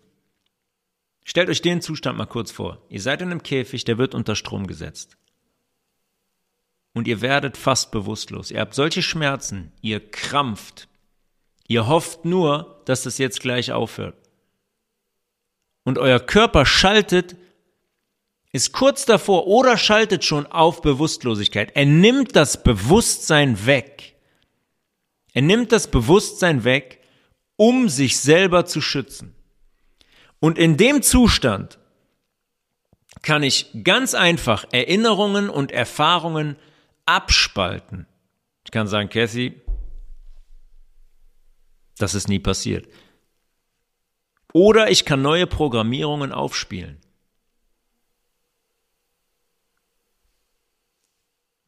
Speaker 1: Stellt euch den Zustand mal kurz vor. Ihr seid in einem Käfig, der wird unter Strom gesetzt. Und ihr werdet fast bewusstlos. Ihr habt solche Schmerzen, ihr krampft. Ihr hofft nur, dass das jetzt gleich aufhört. Und euer Körper schaltet ist kurz davor oder schaltet schon auf Bewusstlosigkeit. Er nimmt das Bewusstsein weg. Er nimmt das Bewusstsein weg, um sich selber zu schützen. Und in dem Zustand kann ich ganz einfach Erinnerungen und Erfahrungen abspalten. Ich kann sagen, Cassie, das ist nie passiert. Oder ich kann neue Programmierungen aufspielen.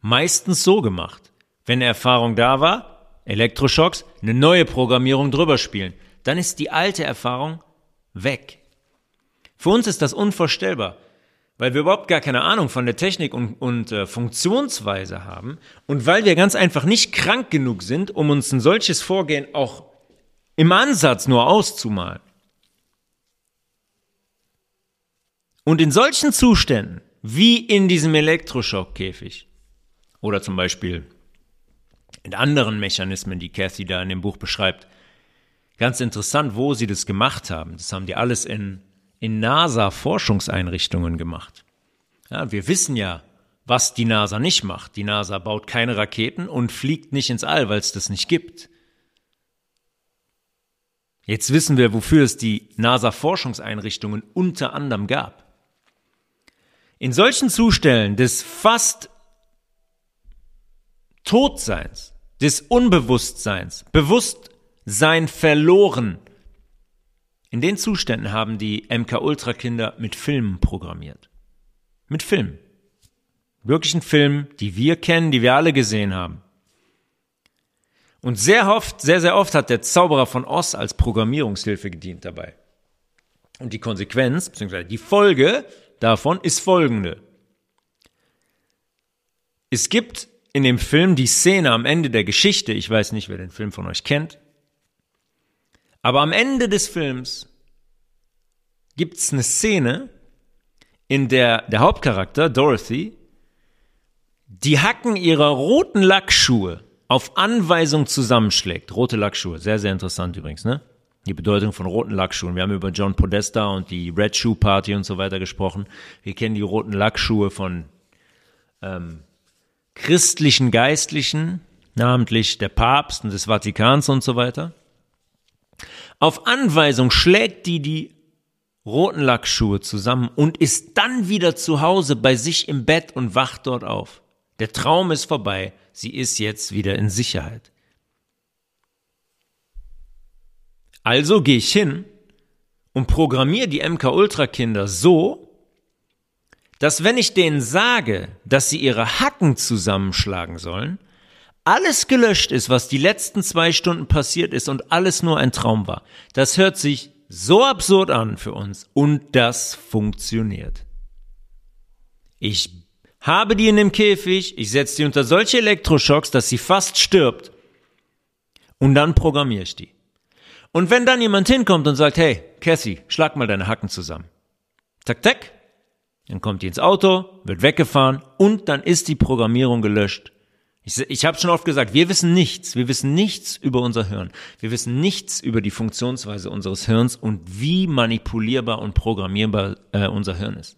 Speaker 1: meistens so gemacht. Wenn eine Erfahrung da war, Elektroschocks, eine neue Programmierung drüber spielen. Dann ist die alte Erfahrung weg. Für uns ist das unvorstellbar, weil wir überhaupt gar keine Ahnung von der Technik und, und äh, Funktionsweise haben und weil wir ganz einfach nicht krank genug sind, um uns ein solches Vorgehen auch im Ansatz nur auszumalen. Und in solchen Zuständen, wie in diesem Elektroschockkäfig, oder zum Beispiel in anderen Mechanismen, die Cathy da in dem Buch beschreibt. Ganz interessant, wo sie das gemacht haben. Das haben die alles in, in NASA-Forschungseinrichtungen gemacht. Ja, wir wissen ja, Was die NASA nicht macht. Die NASA baut keine Raketen und fliegt nicht ins All, weil es das nicht gibt. Jetzt wissen wir, wofür es die NASA-Forschungseinrichtungen unter anderem gab. In solchen Zuständen des fast Todseins, des Unbewusstseins, Bewusstsein verloren, in den Zuständen haben die MK-Ultra-Kinder mit Filmen programmiert. Mit Filmen. Wirklichen Filmen, die wir kennen, die wir alle gesehen haben. Und sehr oft, sehr, sehr oft hat der Zauberer von Oz als Programmierungshilfe gedient dabei. Und die Konsequenz, beziehungsweise die Folge davon ist folgende. Es gibt in dem Film die Szene am Ende der Geschichte, ich weiß nicht, wer den Film von euch kennt, aber am Ende des Films gibt es eine Szene, in der der Hauptcharakter, Dorothy, die Hacken ihrer roten Lackschuhe auf Anweisung zusammenschlägt. Rote Lackschuhe, sehr, sehr interessant übrigens, ne? Die Bedeutung von roten Lackschuhen. Wir haben über John Podesta und die Red Shoe Party und so weiter gesprochen. Wir kennen die roten Lackschuhe von ähm, christlichen Geistlichen, namentlich der Papst und des Vatikans und so weiter. Auf Anweisung schlägt die die roten Lackschuhe zusammen und ist dann wieder zu Hause bei sich im Bett und wacht dort auf. Der Traum ist vorbei, sie ist jetzt wieder in Sicherheit. Also gehe ich hin und programmiere die MK Ultra Kinder so, dass wenn ich denen sage, dass sie ihre Hacken zusammenschlagen sollen, alles gelöscht ist, was die letzten zwei Stunden passiert ist und alles nur ein Traum war. Das hört sich so absurd an für uns und das funktioniert. Ich habe die in dem Käfig, ich setze die unter solche Elektroschocks, dass sie fast stirbt und dann programmiere ich die. Und wenn dann jemand hinkommt und sagt, hey, Cassie, schlag mal deine Hacken zusammen. Tak, tak. Dann kommt die ins Auto, wird weggefahren und dann ist die Programmierung gelöscht. Ich, ich habe schon oft gesagt, wir wissen nichts. Wir wissen nichts über unser Hirn. Wir wissen nichts über die Funktionsweise unseres Hirns und wie manipulierbar und programmierbar äh, unser Hirn ist.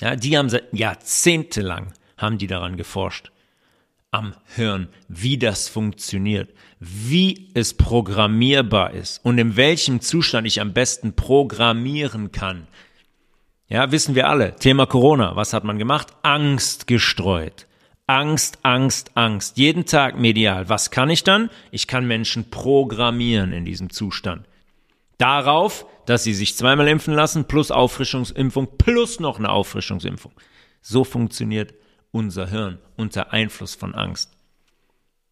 Speaker 1: Ja, die haben jahrzehntelang haben die daran geforscht am Hirn, wie das funktioniert, wie es programmierbar ist und in welchem Zustand ich am besten programmieren kann. Ja, wissen wir alle. Thema Corona. Was hat man gemacht? Angst gestreut. Angst, Angst, Angst. Jeden Tag medial. Was kann ich dann? Ich kann Menschen programmieren in diesem Zustand. Darauf, dass sie sich zweimal impfen lassen, plus Auffrischungsimpfung, plus noch eine Auffrischungsimpfung. So funktioniert unser Hirn unter Einfluss von Angst,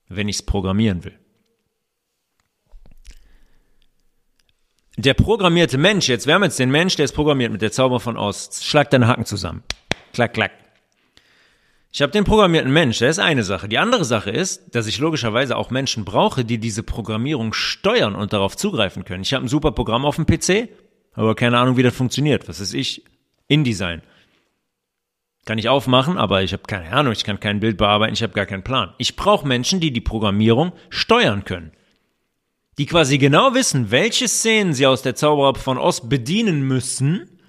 Speaker 1: wenn ich es programmieren will. Der programmierte Mensch, jetzt, wir haben jetzt den Mensch, der ist programmiert mit der Zauber von Ost. Schlag deine Hacken zusammen. Klack, klack. Ich habe den programmierten Mensch, der ist eine Sache. Die andere Sache ist, dass ich logischerweise auch Menschen brauche, die diese Programmierung steuern und darauf zugreifen können. Ich habe ein super Programm auf dem PC, aber keine Ahnung, wie das funktioniert. Was ist ich? InDesign. Kann ich aufmachen, aber ich habe keine Ahnung, ich kann kein Bild bearbeiten, ich habe gar keinen Plan. Ich brauche Menschen, die die Programmierung steuern können. Die quasi genau wissen, welche Szenen sie aus der Zauberer von Oz bedienen müssen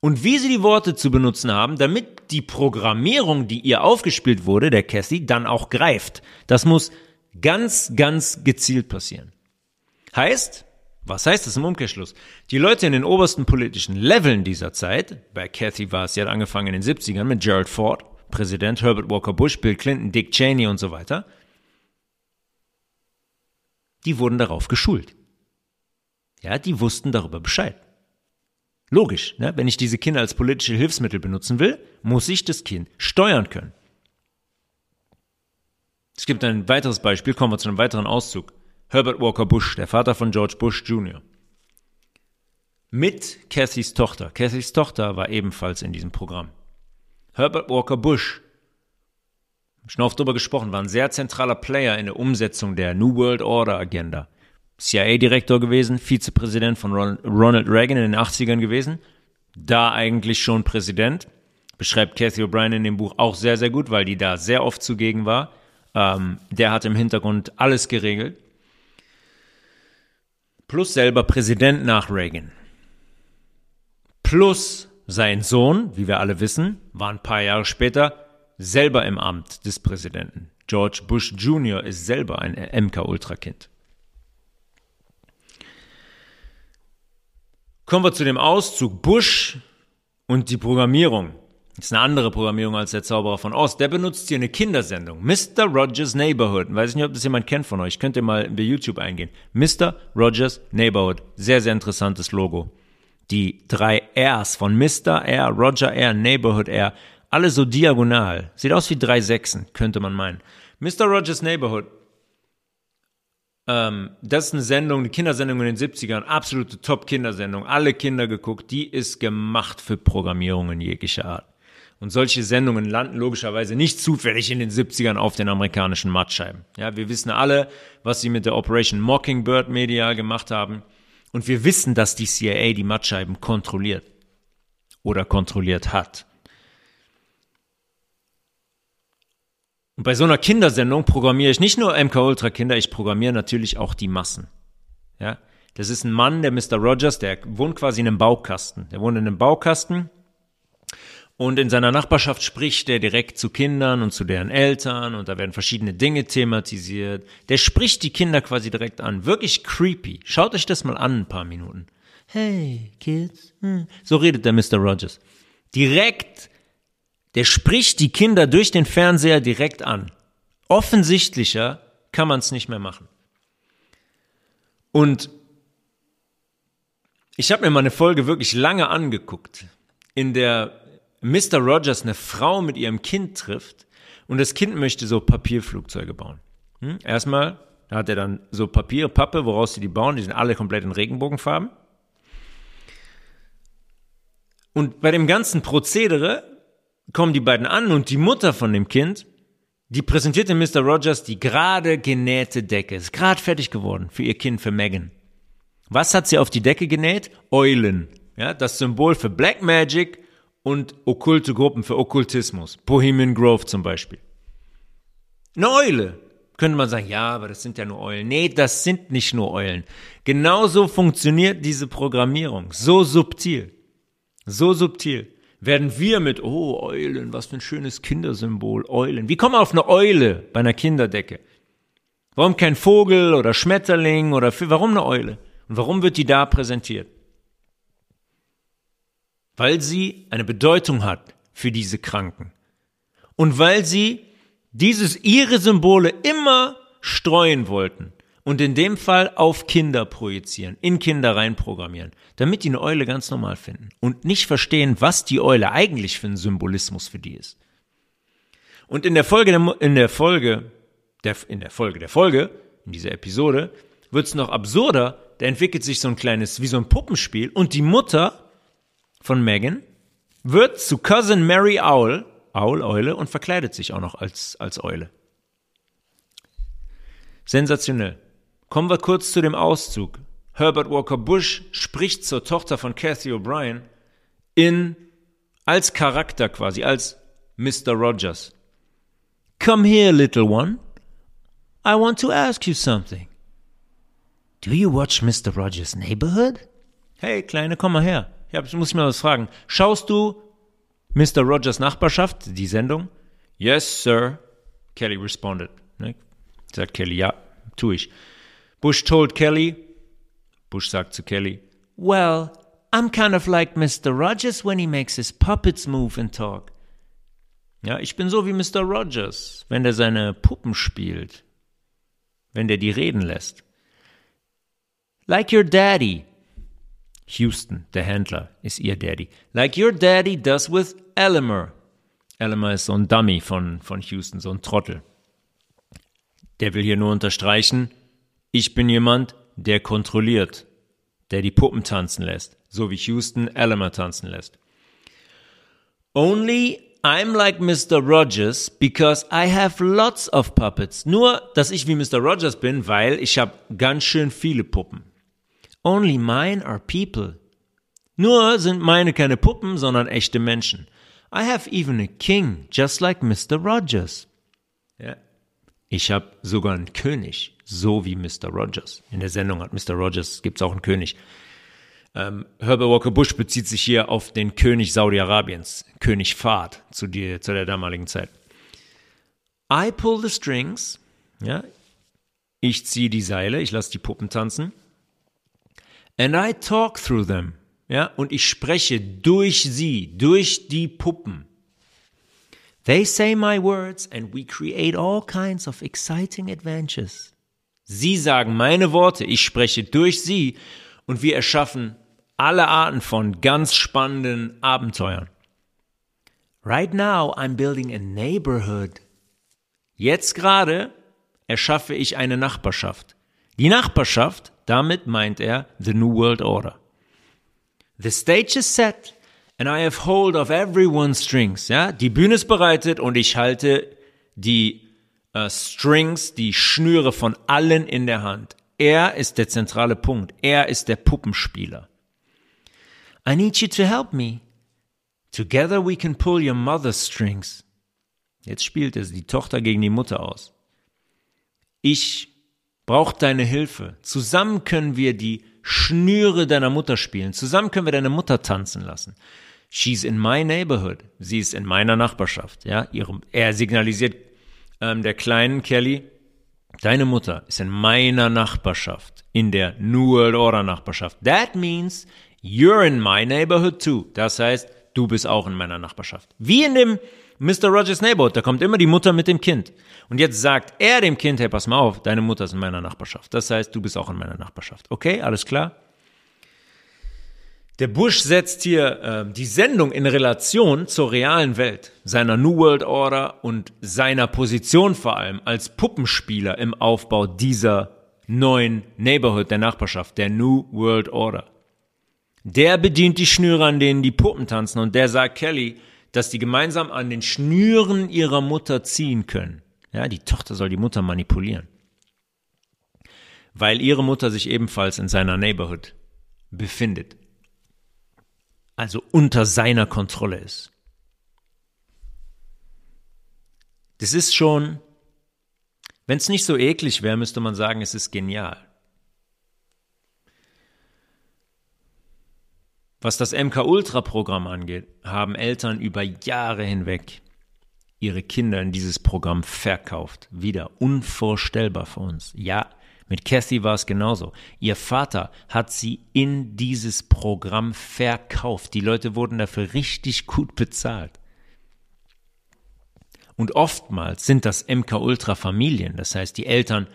Speaker 1: und wie sie die Worte zu benutzen haben, damit die Programmierung, die ihr aufgespielt wurde, der Cassie, dann auch greift. Das muss ganz, ganz gezielt passieren. Heißt, was heißt das im Umkehrschluss? Die Leute in den obersten politischen Leveln dieser Zeit, bei Cathy war es, sie hat angefangen in den 70ern mit Gerald Ford, Präsident, Herbert Walker Bush, Bill Clinton, Dick Cheney und so weiter, die wurden darauf geschult. Ja, die wussten darüber Bescheid. Logisch, ne? wenn ich diese Kinder als politische Hilfsmittel benutzen will, muss ich das Kind steuern können. Es gibt ein weiteres Beispiel, kommen wir zu einem weiteren Auszug. Herbert Walker Bush, der Vater von George Bush Jr. Mit Cathys Tochter. Cathys Tochter war ebenfalls in diesem Programm. Herbert Walker Bush, schon oft darüber gesprochen, war ein sehr zentraler Player in der Umsetzung der New World Order Agenda. CIA-Direktor gewesen, Vizepräsident von Ronald Reagan in den 80ern gewesen, da eigentlich schon Präsident. Beschreibt Cathy O'Brien in dem Buch auch sehr, sehr gut, weil die da sehr oft zugegen war. Ähm, der hat im Hintergrund alles geregelt. Plus selber Präsident nach Reagan. Plus sein Sohn, wie wir alle wissen, war ein paar Jahre später selber im Amt des Präsidenten. George Bush Jr. ist selber ein MK-Ultra-Kind. Kommen wir zu dem Auszug Bush und die Programmierung. Das ist eine andere Programmierung als der Zauberer von Oz. Der benutzt hier eine Kindersendung. Mr. Rogers Neighborhood. Weiß ich nicht, ob das jemand kennt von euch. Könnt ihr mal bei YouTube eingehen. Mr. Rogers Neighborhood. Sehr, sehr interessantes Logo. Die drei Rs von Mr. R, Roger R, Neighborhood R. Alle so diagonal. Sieht aus wie drei Sechsen, könnte man meinen. Mr. Rogers Neighborhood ähm, das ist eine Sendung, eine Kindersendung in den 70ern, absolute Top-Kindersendung, alle Kinder geguckt, die ist gemacht für Programmierung in jeglicher Art. Und solche Sendungen landen logischerweise nicht zufällig in den 70ern auf den amerikanischen Mattscheiben. Ja, wir wissen alle, was sie mit der Operation Mockingbird medial gemacht haben. Und wir wissen, dass die CIA die Mattscheiben kontrolliert. Oder kontrolliert hat. Und bei so einer Kindersendung programmiere ich nicht nur MK Ultra Kinder, ich programmiere natürlich auch die Massen. Ja, das ist ein Mann, der Mr. Rogers, der wohnt quasi in einem Baukasten. Der wohnt in einem Baukasten und in seiner Nachbarschaft spricht er direkt zu Kindern und zu deren Eltern und da werden verschiedene Dinge thematisiert. Der spricht die Kinder quasi direkt an. Wirklich creepy. Schaut euch das mal an, ein paar Minuten. Hey, Kids. Hm. So redet der Mr. Rogers. Direkt der spricht die Kinder durch den Fernseher direkt an. Offensichtlicher kann man es nicht mehr machen. Und ich habe mir mal eine Folge wirklich lange angeguckt, in der Mr. Rogers eine Frau mit ihrem Kind trifft und das Kind möchte so Papierflugzeuge bauen. Hm? Erstmal hat er dann so Papier, Pappe, woraus sie die bauen, die sind alle komplett in Regenbogenfarben. Und bei dem ganzen Prozedere kommen die beiden an und die Mutter von dem Kind, die präsentierte Mr. Rogers die gerade genähte Decke. Ist gerade fertig geworden für ihr Kind, für Megan. Was hat sie auf die Decke genäht? Eulen. Ja, das Symbol für Black Magic und okkulte Gruppen für Okkultismus. Bohemian Grove zum Beispiel. Eine Eule. Könnte man sagen, ja, aber das sind ja nur Eulen. Nee, das sind nicht nur Eulen. Genauso funktioniert diese Programmierung. So subtil. So subtil werden wir mit, oh, Eulen, was für ein schönes Kindersymbol, Eulen. Wie kommen wir auf eine Eule bei einer Kinderdecke? Warum kein Vogel oder Schmetterling oder warum eine Eule? Und warum wird die da präsentiert? Weil sie eine Bedeutung hat für diese Kranken. Und weil sie dieses ihre Symbole immer streuen wollten und in dem Fall auf Kinder projizieren, in Kinder reinprogrammieren, damit die eine Eule ganz normal finden und nicht verstehen, was die Eule eigentlich für ein Symbolismus für die ist. Und in der Folge, in der Folge, der, in der Folge der Folge, in dieser Episode, wird es noch absurder, da entwickelt sich so ein kleines, wie so ein Puppenspiel und die Mutter von Megan wird zu Cousin Mary Owl, Owl, Eule, und verkleidet sich auch noch als, als Eule. Sensationell. Kommen wir kurz zu dem Auszug. Herbert Walker Bush spricht zur Tochter von Kathy O'Brien in als Charakter quasi, als Mr. Rogers. Come here, little one. I want to ask you something. Do you watch Mr. Rogers' Neighborhood? Hey, Kleine, komm mal her. Ich muss mir was fragen. Schaust du Mr. Rogers Nachbarschaft, die Sendung? Yes, sir. Kelly responded. Ne? Sagt Kelly, ja, tu ich. Bush told Kelly, Bush sagt zu Kelly, Well, I'm kind of like Mr. Rogers when he makes his puppets move and talk. Ja, ich bin so wie Mr. Rogers, wenn der seine Puppen spielt, wenn der die reden lässt. Like your daddy. Houston, der Händler, ist ihr Daddy. Like your daddy does with Elmer. Elmer ist so ein Dummy von, von Houston, so ein Trottel. Der will hier nur unterstreichen, ich bin jemand, der kontrolliert, der die Puppen tanzen lässt, so wie Houston Elmer tanzen lässt. Only I'm like Mr. Rogers because I have lots of puppets. Nur, dass ich wie Mr. Rogers bin, weil ich habe ganz schön viele Puppen. Only mine are people. Nur sind meine keine Puppen, sondern echte Menschen. I have even a king, just like Mr. Rogers. Ja. Ich habe sogar einen König, so wie Mr. Rogers. In der Sendung hat Mr. Rogers, gibt's auch einen König. Ähm, Herbert Walker Bush bezieht sich hier auf den König Saudi-Arabiens, König Fahd zu, zu der damaligen Zeit. I pull the strings, ja, ich ziehe die Seile, ich lasse die Puppen tanzen. And I talk through them, ja, und ich spreche durch sie, durch die Puppen. They say my words and we create all kinds of exciting adventures. Sie sagen meine Worte, ich spreche durch sie und wir erschaffen alle Arten von ganz spannenden Abenteuern. Right now I'm building a neighborhood. Jetzt gerade erschaffe ich eine Nachbarschaft. Die Nachbarschaft, damit meint er the New World Order. The stage is set and I have hold of everyone's strings. Ja, die Bühne ist bereitet und ich halte die uh, Strings, die Schnüre von allen in der Hand. Er ist der zentrale Punkt. Er ist der Puppenspieler. I need you to help me. Together we can pull your mother's strings. Jetzt spielt es die Tochter gegen die Mutter aus. Ich brauche deine Hilfe. Zusammen können wir die Schnüre deiner Mutter spielen. Zusammen können wir deine Mutter tanzen lassen. She's in my neighborhood. Sie ist in meiner Nachbarschaft. Ja, Ihre, er signalisiert ähm, der kleinen Kelly, deine Mutter ist in meiner Nachbarschaft, in der New World Order Nachbarschaft. That means you're in my neighborhood too. Das heißt, du bist auch in meiner Nachbarschaft. Wie in dem Mr. Rogers Neighborhood, da kommt immer die Mutter mit dem Kind. Und jetzt sagt er dem Kind, hey, pass mal auf, deine Mutter ist in meiner Nachbarschaft. Das heißt, du bist auch in meiner Nachbarschaft. Okay, alles klar? Der Bush setzt hier äh, die Sendung in Relation zur realen Welt, seiner New World Order und seiner Position vor allem als Puppenspieler im Aufbau dieser neuen Neighborhood der Nachbarschaft, der New World Order. Der bedient die Schnüre, an denen die Puppen tanzen und der sagt Kelly, dass die gemeinsam an den Schnüren ihrer Mutter ziehen können. Ja, die Tochter soll die Mutter manipulieren. Weil ihre Mutter sich ebenfalls in seiner Neighborhood befindet also unter seiner Kontrolle ist. Das ist schon, wenn es nicht so eklig wäre, müsste man sagen, es ist genial. Was das MK-Ultra-Programm angeht, haben Eltern über Jahre hinweg ihre Kinder in dieses Programm verkauft. Wieder unvorstellbar für uns. Ja, mit Kathy war es genauso. Ihr Vater hat sie in dieses Programm verkauft. Die Leute wurden dafür richtig gut bezahlt. Und oftmals sind das MK-Ultra-Familien. Das heißt, die Eltern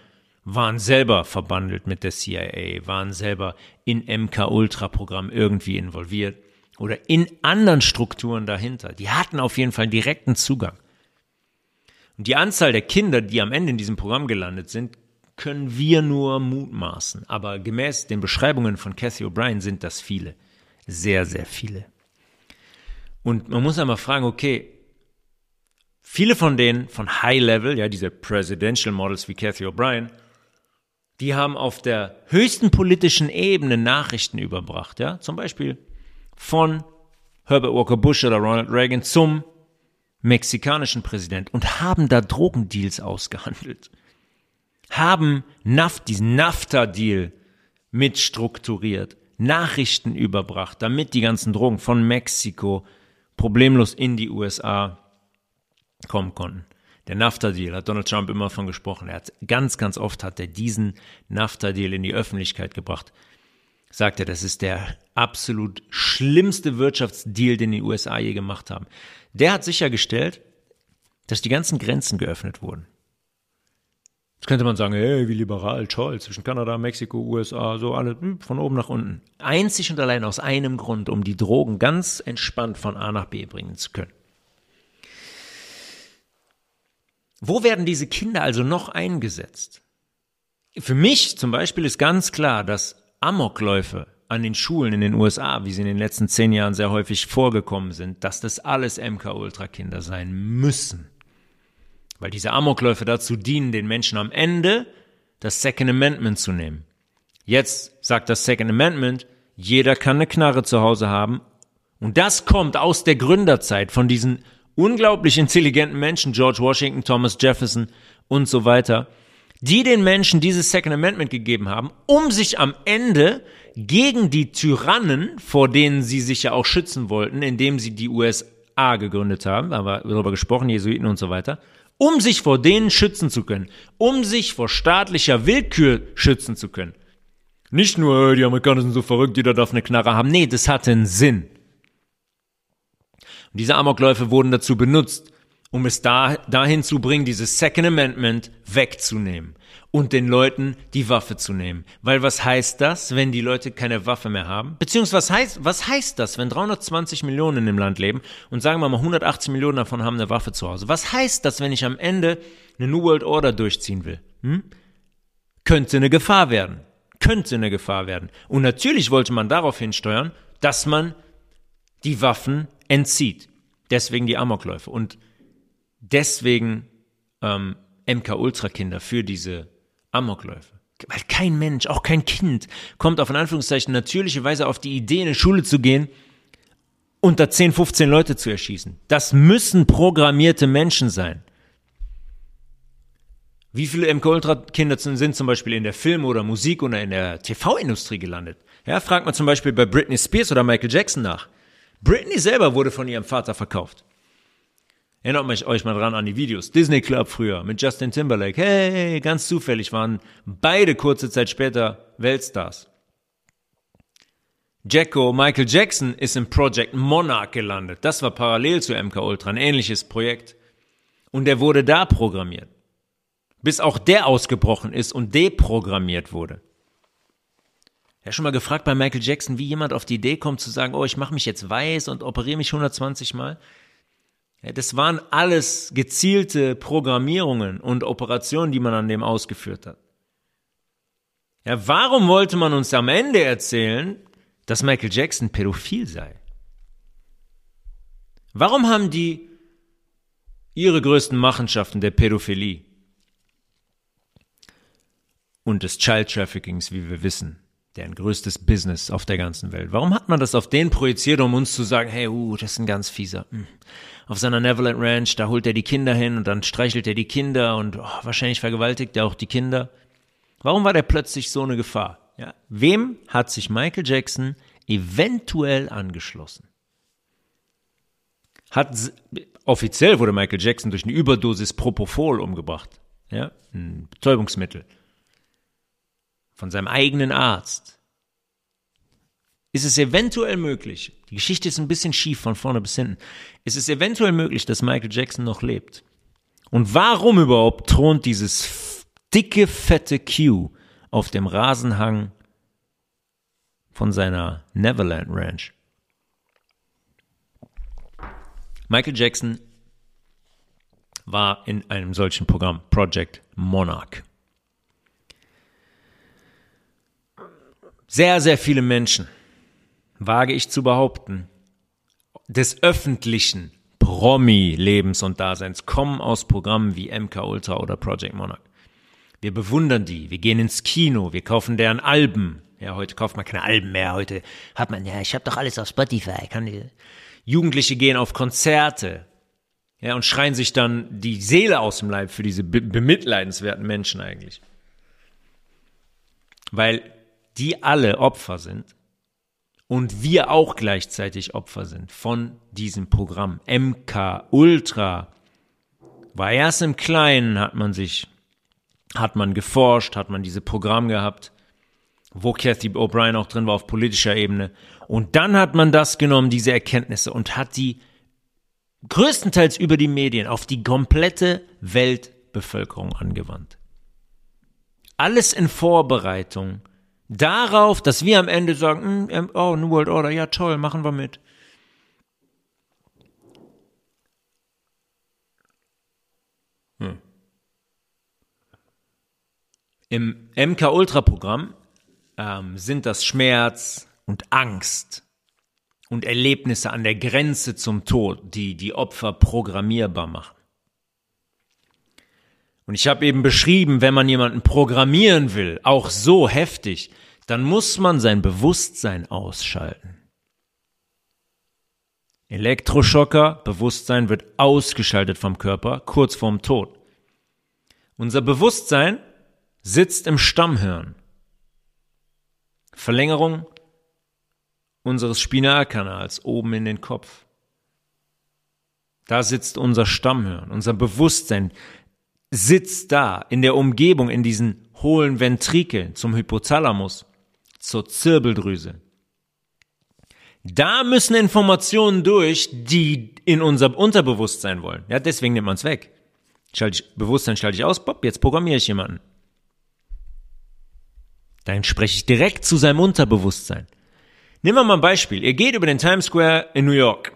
Speaker 1: waren selber verbandelt mit der CIA, waren selber in MK-Ultra-Programm irgendwie involviert oder in anderen Strukturen dahinter. Die hatten auf jeden Fall direkten Zugang. Und die Anzahl der Kinder, die am Ende in diesem Programm gelandet sind, können wir nur mutmaßen. Aber gemäß den Beschreibungen von Cathy O'Brien sind das viele. Sehr, sehr viele. Und man muss einmal fragen, okay, viele von denen von High Level, ja, diese Presidential Models wie Cathy O'Brien, die haben auf der höchsten politischen Ebene Nachrichten überbracht, ja, zum Beispiel von Herbert Walker Bush oder Ronald Reagan zum mexikanischen Präsident und haben da Drogendeals ausgehandelt haben NAFT, diesen NAFTA-Deal mitstrukturiert, Nachrichten überbracht, damit die ganzen Drogen von Mexiko problemlos in die USA kommen konnten. Der NAFTA-Deal hat Donald Trump immer von gesprochen. Er hat ganz, ganz oft hat er diesen NAFTA-Deal in die Öffentlichkeit gebracht. Sagt er, das ist der absolut schlimmste Wirtschaftsdeal, den die USA je gemacht haben. Der hat sichergestellt, dass die ganzen Grenzen geöffnet wurden. Jetzt könnte man sagen, hey, wie liberal, toll, zwischen Kanada, Mexiko, USA, so alle hm, von oben nach unten. Einzig und allein aus einem Grund, um die Drogen ganz entspannt von A nach B bringen zu können. Wo werden diese Kinder also noch eingesetzt? Für mich zum Beispiel ist ganz klar, dass Amokläufe an den Schulen in den USA, wie sie in den letzten zehn Jahren sehr häufig vorgekommen sind, dass das alles MK-Ultra-Kinder sein müssen. Weil diese Amokläufe dazu dienen, den Menschen am Ende das Second Amendment zu nehmen. Jetzt sagt das Second Amendment, jeder kann eine Knarre zu Hause haben. Und das kommt aus der Gründerzeit von diesen unglaublich intelligenten Menschen, George Washington, Thomas Jefferson und so weiter, die den Menschen dieses Second Amendment gegeben haben, um sich am Ende gegen die Tyrannen, vor denen sie sich ja auch schützen wollten, indem sie die USA gegründet haben, aber darüber gesprochen, Jesuiten und so weiter, um sich vor denen schützen zu können, um sich vor staatlicher Willkür schützen zu können. Nicht nur, die Amerikaner sind so verrückt, jeder darf eine Knarre haben. Nee, das hatte einen Sinn. Und diese Amokläufe wurden dazu benutzt, um es da, dahin zu bringen, dieses Second Amendment wegzunehmen und den Leuten die Waffe zu nehmen. Weil was heißt das, wenn die Leute keine Waffe mehr haben? Beziehungsweise was heißt, was heißt das, wenn 320 Millionen im Land leben und sagen wir mal 180 Millionen davon haben eine Waffe zu Hause? Was heißt das, wenn ich am Ende eine New World Order durchziehen will? Hm? Könnte eine Gefahr werden. Könnte eine Gefahr werden. Und natürlich wollte man darauf hinsteuern, dass man die Waffen entzieht. Deswegen die Amokläufe. Und deswegen ähm, MK-Ultra-Kinder für diese Amokläufe. Weil kein Mensch, auch kein Kind, kommt auf in Anführungszeichen natürliche Weise auf die Idee, in die Schule zu gehen da 10, 15 Leute zu erschießen. Das müssen programmierte Menschen sein. Wie viele MK-Ultra-Kinder sind zum Beispiel in der Film- oder Musik- oder in der TV-Industrie gelandet? Ja, fragt man zum Beispiel bei Britney Spears oder Michael Jackson nach. Britney selber wurde von ihrem Vater verkauft. Erinnert mich euch mal dran an die Videos. Disney Club früher mit Justin Timberlake. Hey, ganz zufällig waren beide kurze Zeit später Weltstars. Jacko, Michael Jackson ist im Project Monarch gelandet. Das war parallel zu MK Ultra, ein ähnliches Projekt. Und er wurde da programmiert. Bis auch der ausgebrochen ist und deprogrammiert wurde. Ja, schon mal gefragt bei Michael Jackson, wie jemand auf die Idee kommt zu sagen, oh, ich mache mich jetzt weiß und operiere mich 120 Mal. Das waren alles gezielte Programmierungen und Operationen, die man an dem ausgeführt hat. Ja, warum wollte man uns am Ende erzählen, dass Michael Jackson pädophil sei? Warum haben die ihre größten Machenschaften der Pädophilie und des Child Traffickings, wie wir wissen, deren größtes Business auf der ganzen Welt. Warum hat man das auf den projiziert, um uns zu sagen, hey, uh, das ist ein ganz fieser. Hm. Auf seiner Neverland Ranch, da holt er die Kinder hin und dann streichelt er die Kinder und oh, wahrscheinlich vergewaltigt er auch die Kinder. Warum war der plötzlich so eine Gefahr? Ja. Wem hat sich Michael Jackson eventuell angeschlossen? Hat, offiziell wurde Michael Jackson durch eine Überdosis Propofol umgebracht. Ja, ein Betäubungsmittel von seinem eigenen Arzt, ist es eventuell möglich, die Geschichte ist ein bisschen schief von vorne bis hinten, ist es eventuell möglich, dass Michael Jackson noch lebt? Und warum überhaupt thront dieses dicke, fette Q auf dem Rasenhang von seiner Neverland Ranch? Michael Jackson war in einem solchen Programm, Project Monarch. Sehr, sehr viele Menschen, wage ich zu behaupten, des öffentlichen Promi-Lebens und Daseins kommen aus Programmen wie MK Ultra oder Project Monarch. Wir bewundern die, wir gehen ins Kino, wir kaufen deren Alben. Ja, heute kauft man keine Alben mehr, heute hat man, ja, ich habe doch alles auf Spotify. Kann die, Jugendliche gehen auf Konzerte, ja, und schreien sich dann die Seele aus dem Leib für diese be bemitleidenswerten Menschen eigentlich. Weil die alle Opfer sind und wir auch gleichzeitig Opfer sind von diesem Programm. MK Ultra war erst im Kleinen, hat man sich, hat man geforscht, hat man diese Programm gehabt, wo Kathy O'Brien auch drin war auf politischer Ebene. Und dann hat man das genommen, diese Erkenntnisse, und hat die größtenteils über die Medien auf die komplette Weltbevölkerung angewandt. Alles in Vorbereitung darauf, dass wir am Ende sagen, hm, oh, New World Order, ja toll, machen wir mit. Hm. Im MK Ultra Programm ähm, sind das Schmerz und Angst und Erlebnisse an der Grenze zum Tod, die die Opfer programmierbar machen. Und ich habe eben beschrieben, wenn man jemanden programmieren will, auch so heftig, dann muss man sein Bewusstsein ausschalten. Elektroschocker, Bewusstsein wird ausgeschaltet vom Körper kurz vorm Tod. Unser Bewusstsein sitzt im Stammhirn. Verlängerung unseres Spinalkanals oben in den Kopf. Da sitzt unser Stammhirn, unser Bewusstsein sitzt da in der Umgebung, in diesen hohlen Ventrikeln zum Hypothalamus, zur Zirbeldrüse. Da müssen Informationen durch, die in unser Unterbewusstsein wollen. Ja, deswegen nimmt man es weg. Schalte ich, Bewusstsein schalte ich aus, pop, jetzt programmiere ich jemanden. Dann spreche ich direkt zu seinem Unterbewusstsein. Nehmen wir mal ein Beispiel. Ihr geht über den Times Square in New York.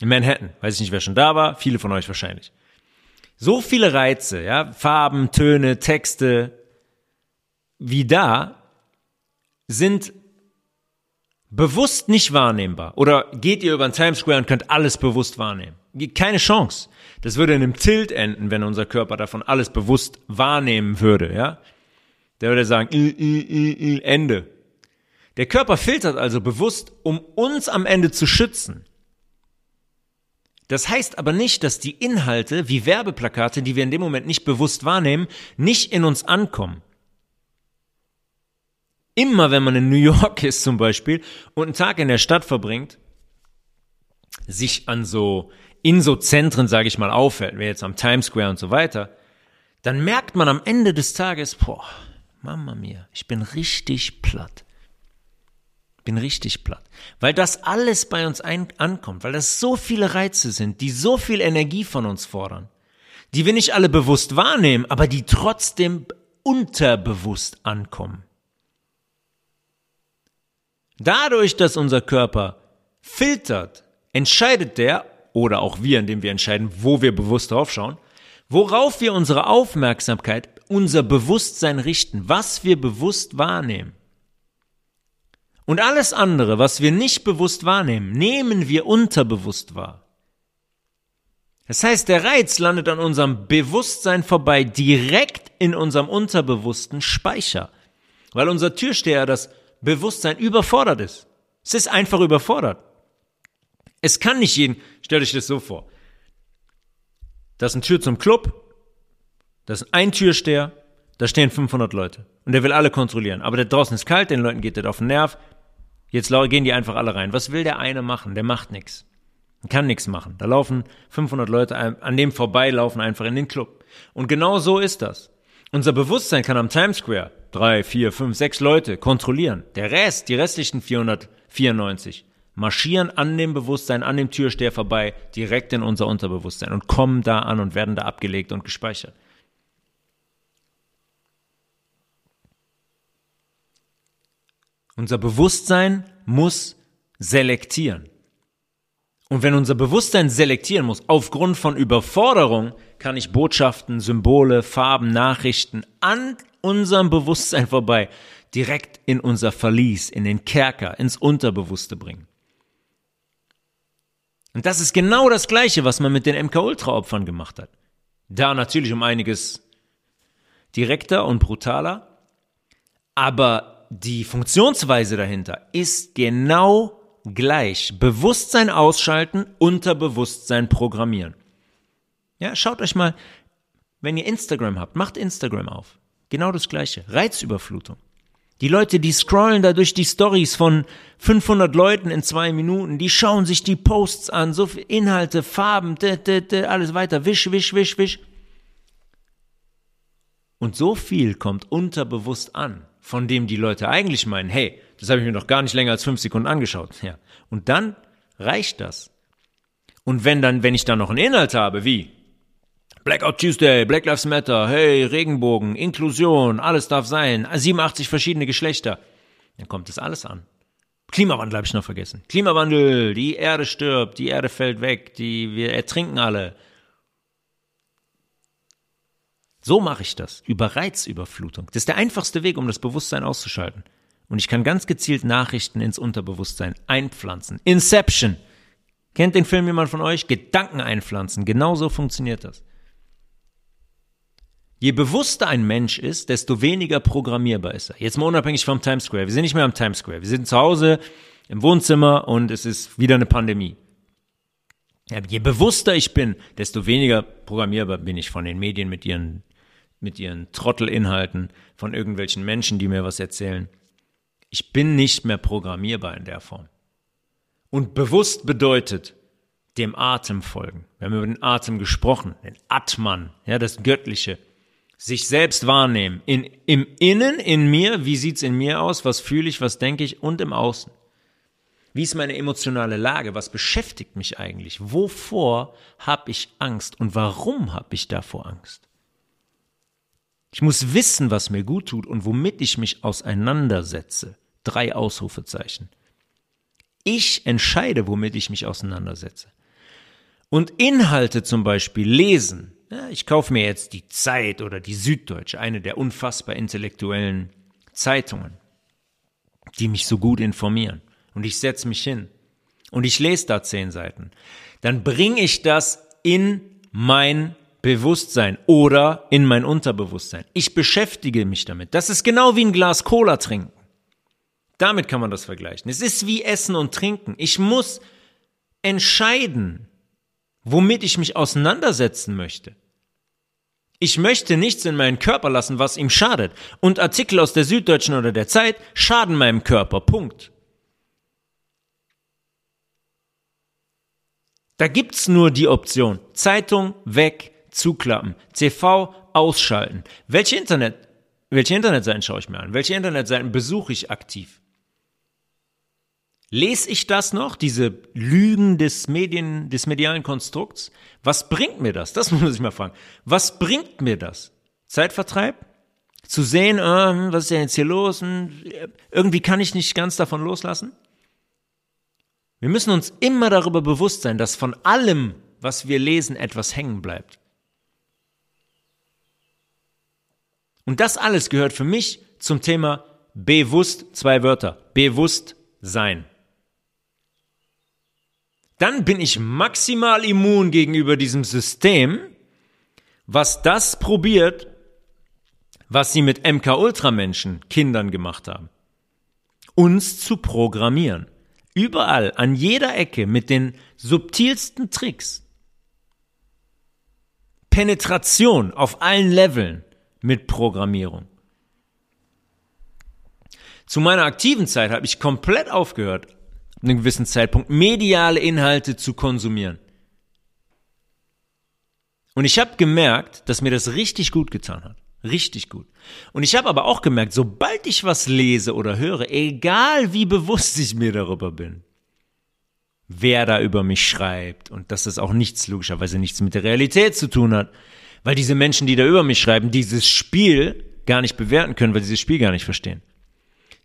Speaker 1: In Manhattan. Weiß ich nicht, wer schon da war. Viele von euch wahrscheinlich. So viele Reize, ja, Farben, Töne, Texte, wie da, sind bewusst nicht wahrnehmbar. Oder geht ihr über den Times Square und könnt alles bewusst wahrnehmen? Keine Chance. Das würde in einem Tilt enden, wenn unser Körper davon alles bewusst wahrnehmen würde, ja? Der würde sagen, I, I, I, Ende. Der Körper filtert also bewusst, um uns am Ende zu schützen. Das heißt aber nicht, dass die Inhalte wie Werbeplakate, die wir in dem Moment nicht bewusst wahrnehmen, nicht in uns ankommen immer wenn man in New York ist zum Beispiel und einen Tag in der Stadt verbringt, sich an so, in so Zentren, sage ich mal, auffällt, wie jetzt am Times Square und so weiter, dann merkt man am Ende des Tages, boah, Mama mia, ich bin richtig platt. Bin richtig platt. Weil das alles bei uns ein, ankommt, weil das so viele Reize sind, die so viel Energie von uns fordern, die wir nicht alle bewusst wahrnehmen, aber die trotzdem unterbewusst ankommen. Dadurch, dass unser Körper filtert, entscheidet der, oder auch wir, indem wir entscheiden, wo wir bewusst draufschauen, worauf wir unsere Aufmerksamkeit, unser Bewusstsein richten, was wir bewusst wahrnehmen. Und alles andere, was wir nicht bewusst wahrnehmen, nehmen wir unterbewusst wahr. Das heißt, der Reiz landet an unserem Bewusstsein vorbei direkt in unserem unterbewussten Speicher, weil unser Türsteher das Bewusstsein überfordert ist. Es ist einfach überfordert. Es kann nicht jeden, stell dich das so vor. Das ist eine Tür zum Club, das ist ein Türsteher, da stehen 500 Leute und der will alle kontrollieren. Aber der draußen ist kalt, den Leuten geht das auf den Nerv. Jetzt gehen die einfach alle rein. Was will der eine machen? Der macht nichts. Kann nichts machen. Da laufen 500 Leute an dem vorbei, laufen einfach in den Club. Und genau so ist das. Unser Bewusstsein kann am Times Square drei, vier, fünf, sechs Leute kontrollieren. Der Rest, die restlichen 494, marschieren an dem Bewusstsein, an dem Türsteher vorbei, direkt in unser Unterbewusstsein und kommen da an und werden da abgelegt und gespeichert. Unser Bewusstsein muss selektieren. Und wenn unser Bewusstsein selektieren muss, aufgrund von Überforderung, kann ich Botschaften, Symbole, Farben, Nachrichten an unserem Bewusstsein vorbei direkt in unser Verlies, in den Kerker, ins Unterbewusste bringen. Und das ist genau das Gleiche, was man mit den MK-Ultra-Opfern gemacht hat. Da natürlich um einiges direkter und brutaler, aber die Funktionsweise dahinter ist genau gleich. Bewusstsein ausschalten, Unterbewusstsein programmieren. Ja, schaut euch mal, wenn ihr Instagram habt, macht Instagram auf. Genau das gleiche. Reizüberflutung. Die Leute, die scrollen da durch die Stories von 500 Leuten in zwei Minuten, die schauen sich die Posts an, so viel Inhalte, Farben, d, d, d, alles weiter, wisch, wisch, wisch, wisch. Und so viel kommt unterbewusst an, von dem die Leute eigentlich meinen, hey, das habe ich mir noch gar nicht länger als fünf Sekunden angeschaut. Ja. Und dann reicht das. Und wenn dann, wenn ich dann noch einen Inhalt habe, wie Blackout Tuesday, Black Lives Matter, hey, Regenbogen, Inklusion, alles darf sein, 87 verschiedene Geschlechter. Dann kommt das alles an. Klimawandel habe ich noch vergessen. Klimawandel, die Erde stirbt, die Erde fällt weg, die wir ertrinken alle. So mache ich das, über Reizüberflutung. Das ist der einfachste Weg, um das Bewusstsein auszuschalten. Und ich kann ganz gezielt Nachrichten ins Unterbewusstsein einpflanzen. Inception. Kennt den Film jemand von euch? Gedanken einpflanzen. Genauso funktioniert das. Je bewusster ein Mensch ist, desto weniger programmierbar ist er. Jetzt mal unabhängig vom Times Square. Wir sind nicht mehr am Times Square. Wir sind zu Hause im Wohnzimmer und es ist wieder eine Pandemie. Je bewusster ich bin, desto weniger programmierbar bin ich von den Medien mit ihren, mit ihren Trottelinhalten, von irgendwelchen Menschen, die mir was erzählen. Ich bin nicht mehr programmierbar in der Form. Und bewusst bedeutet, dem Atem folgen. Wir haben über den Atem gesprochen, den Atman, ja, das Göttliche. Sich selbst wahrnehmen. In, Im Innen, in mir, wie sieht's in mir aus? Was fühle ich, was denke ich? Und im Außen. Wie ist meine emotionale Lage? Was beschäftigt mich eigentlich? Wovor habe ich Angst und warum habe ich davor Angst? Ich muss wissen, was mir gut tut und womit ich mich auseinandersetze. Drei Ausrufezeichen. Ich entscheide, womit ich mich auseinandersetze. Und Inhalte zum Beispiel lesen. Ja, ich kaufe mir jetzt die Zeit oder die Süddeutsche, eine der unfassbar intellektuellen Zeitungen, die mich so gut informieren und ich setze mich hin und ich lese da zehn Seiten, dann bringe ich das in mein Bewusstsein oder in mein Unterbewusstsein. Ich beschäftige mich damit. Das ist genau wie ein Glas Cola trinken. Damit kann man das vergleichen. Es ist wie Essen und Trinken. Ich muss entscheiden, womit ich mich auseinandersetzen möchte. Ich möchte nichts in meinen Körper lassen, was ihm schadet. Und Artikel aus der Süddeutschen oder der Zeit schaden meinem Körper. Punkt. Da gibt's nur die Option Zeitung weg, zuklappen, TV ausschalten. Welche Internet, welche Internetseiten schaue ich mir an? Welche Internetseiten besuche ich aktiv? Lese ich das noch, diese Lügen des Medien, des medialen Konstrukts? Was bringt mir das? Das muss ich mal fragen. Was bringt mir das? Zeitvertreib? Zu sehen, äh, was ist denn jetzt hier los? Hm, irgendwie kann ich nicht ganz davon loslassen? Wir müssen uns immer darüber bewusst sein, dass von allem, was wir lesen, etwas hängen bleibt. Und das alles gehört für mich zum Thema bewusst, zwei Wörter, bewusst sein. Dann bin ich maximal immun gegenüber diesem System, was das probiert, was sie mit MK Ultramenschen Kindern gemacht haben. Uns zu programmieren. Überall, an jeder Ecke mit den subtilsten Tricks. Penetration auf allen Leveln mit Programmierung. Zu meiner aktiven Zeit habe ich komplett aufgehört, an einem gewissen Zeitpunkt mediale Inhalte zu konsumieren. Und ich habe gemerkt, dass mir das richtig gut getan hat. Richtig gut. Und ich habe aber auch gemerkt, sobald ich was lese oder höre, egal wie bewusst ich mir darüber bin, wer da über mich schreibt und dass das auch nichts, logischerweise nichts mit der Realität zu tun hat, weil diese Menschen, die da über mich schreiben, dieses Spiel gar nicht bewerten können, weil sie dieses Spiel gar nicht verstehen.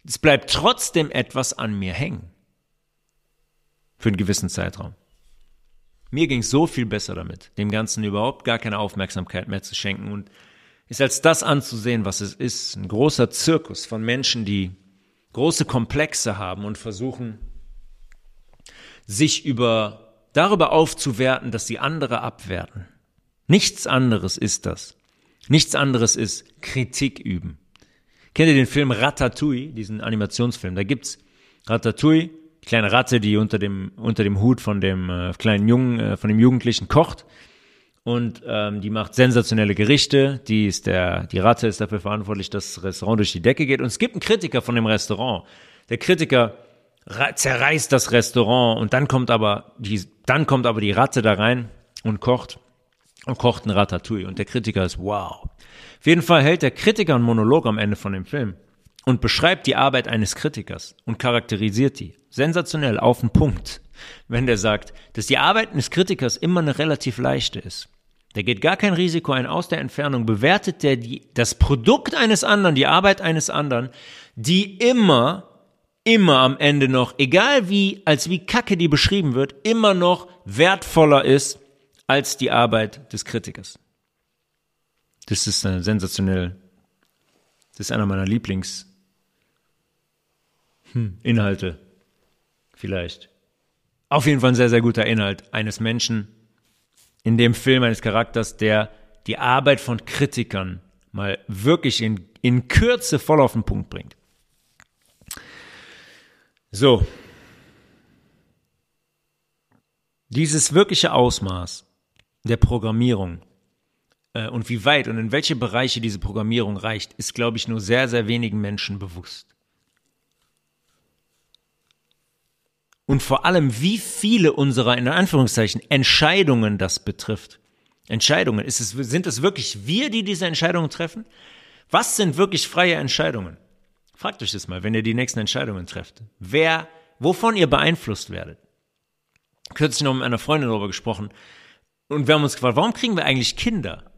Speaker 1: Es bleibt trotzdem etwas an mir hängen. Für einen gewissen Zeitraum. Mir ging es so viel besser damit, dem Ganzen überhaupt gar keine Aufmerksamkeit mehr zu schenken und ist als das anzusehen, was es ist. Ein großer Zirkus von Menschen, die große Komplexe haben und versuchen, sich über, darüber aufzuwerten, dass sie andere abwerten. Nichts anderes ist das. Nichts anderes ist Kritik üben. Kennt ihr den Film Ratatouille, diesen Animationsfilm? Da gibt's Ratatouille, kleine Ratte, die unter dem, unter dem Hut von dem äh, kleinen Jungen, äh, von dem Jugendlichen kocht und ähm, die macht sensationelle Gerichte. Die ist der, die Ratte ist dafür verantwortlich, dass das Restaurant durch die Decke geht. Und es gibt einen Kritiker von dem Restaurant. Der Kritiker zerreißt das Restaurant und dann kommt aber die, dann kommt aber die Ratte da rein und kocht und kocht ein Ratatouille. Und der Kritiker ist wow. Auf jeden Fall hält der Kritiker einen Monolog am Ende von dem Film und beschreibt die Arbeit eines Kritikers und charakterisiert die. Sensationell auf den Punkt, wenn der sagt, dass die Arbeit eines Kritikers immer eine relativ leichte ist. Der geht gar kein Risiko ein aus der Entfernung, bewertet der die, das Produkt eines anderen, die Arbeit eines anderen, die immer, immer am Ende noch, egal wie, als wie kacke die beschrieben wird, immer noch wertvoller ist als die Arbeit des Kritikers. Das ist äh, sensationell. Das ist einer meiner Lieblings hm, Inhalte. Vielleicht. Auf jeden Fall ein sehr, sehr guter Inhalt eines Menschen, in dem Film eines Charakters, der die Arbeit von Kritikern mal wirklich in, in Kürze voll auf den Punkt bringt. So. Dieses wirkliche Ausmaß der Programmierung äh, und wie weit und in welche Bereiche diese Programmierung reicht, ist, glaube ich, nur sehr, sehr wenigen Menschen bewusst. und vor allem, wie viele unserer, in Anführungszeichen, Entscheidungen das betrifft. Entscheidungen. Es, sind es wirklich wir, die diese Entscheidungen treffen? Was sind wirklich freie Entscheidungen? Fragt euch das mal, wenn ihr die nächsten Entscheidungen trefft. Wer, wovon ihr beeinflusst werdet. Kürzlich noch mit einer Freundin darüber gesprochen und wir haben uns gefragt, warum kriegen wir eigentlich Kinder?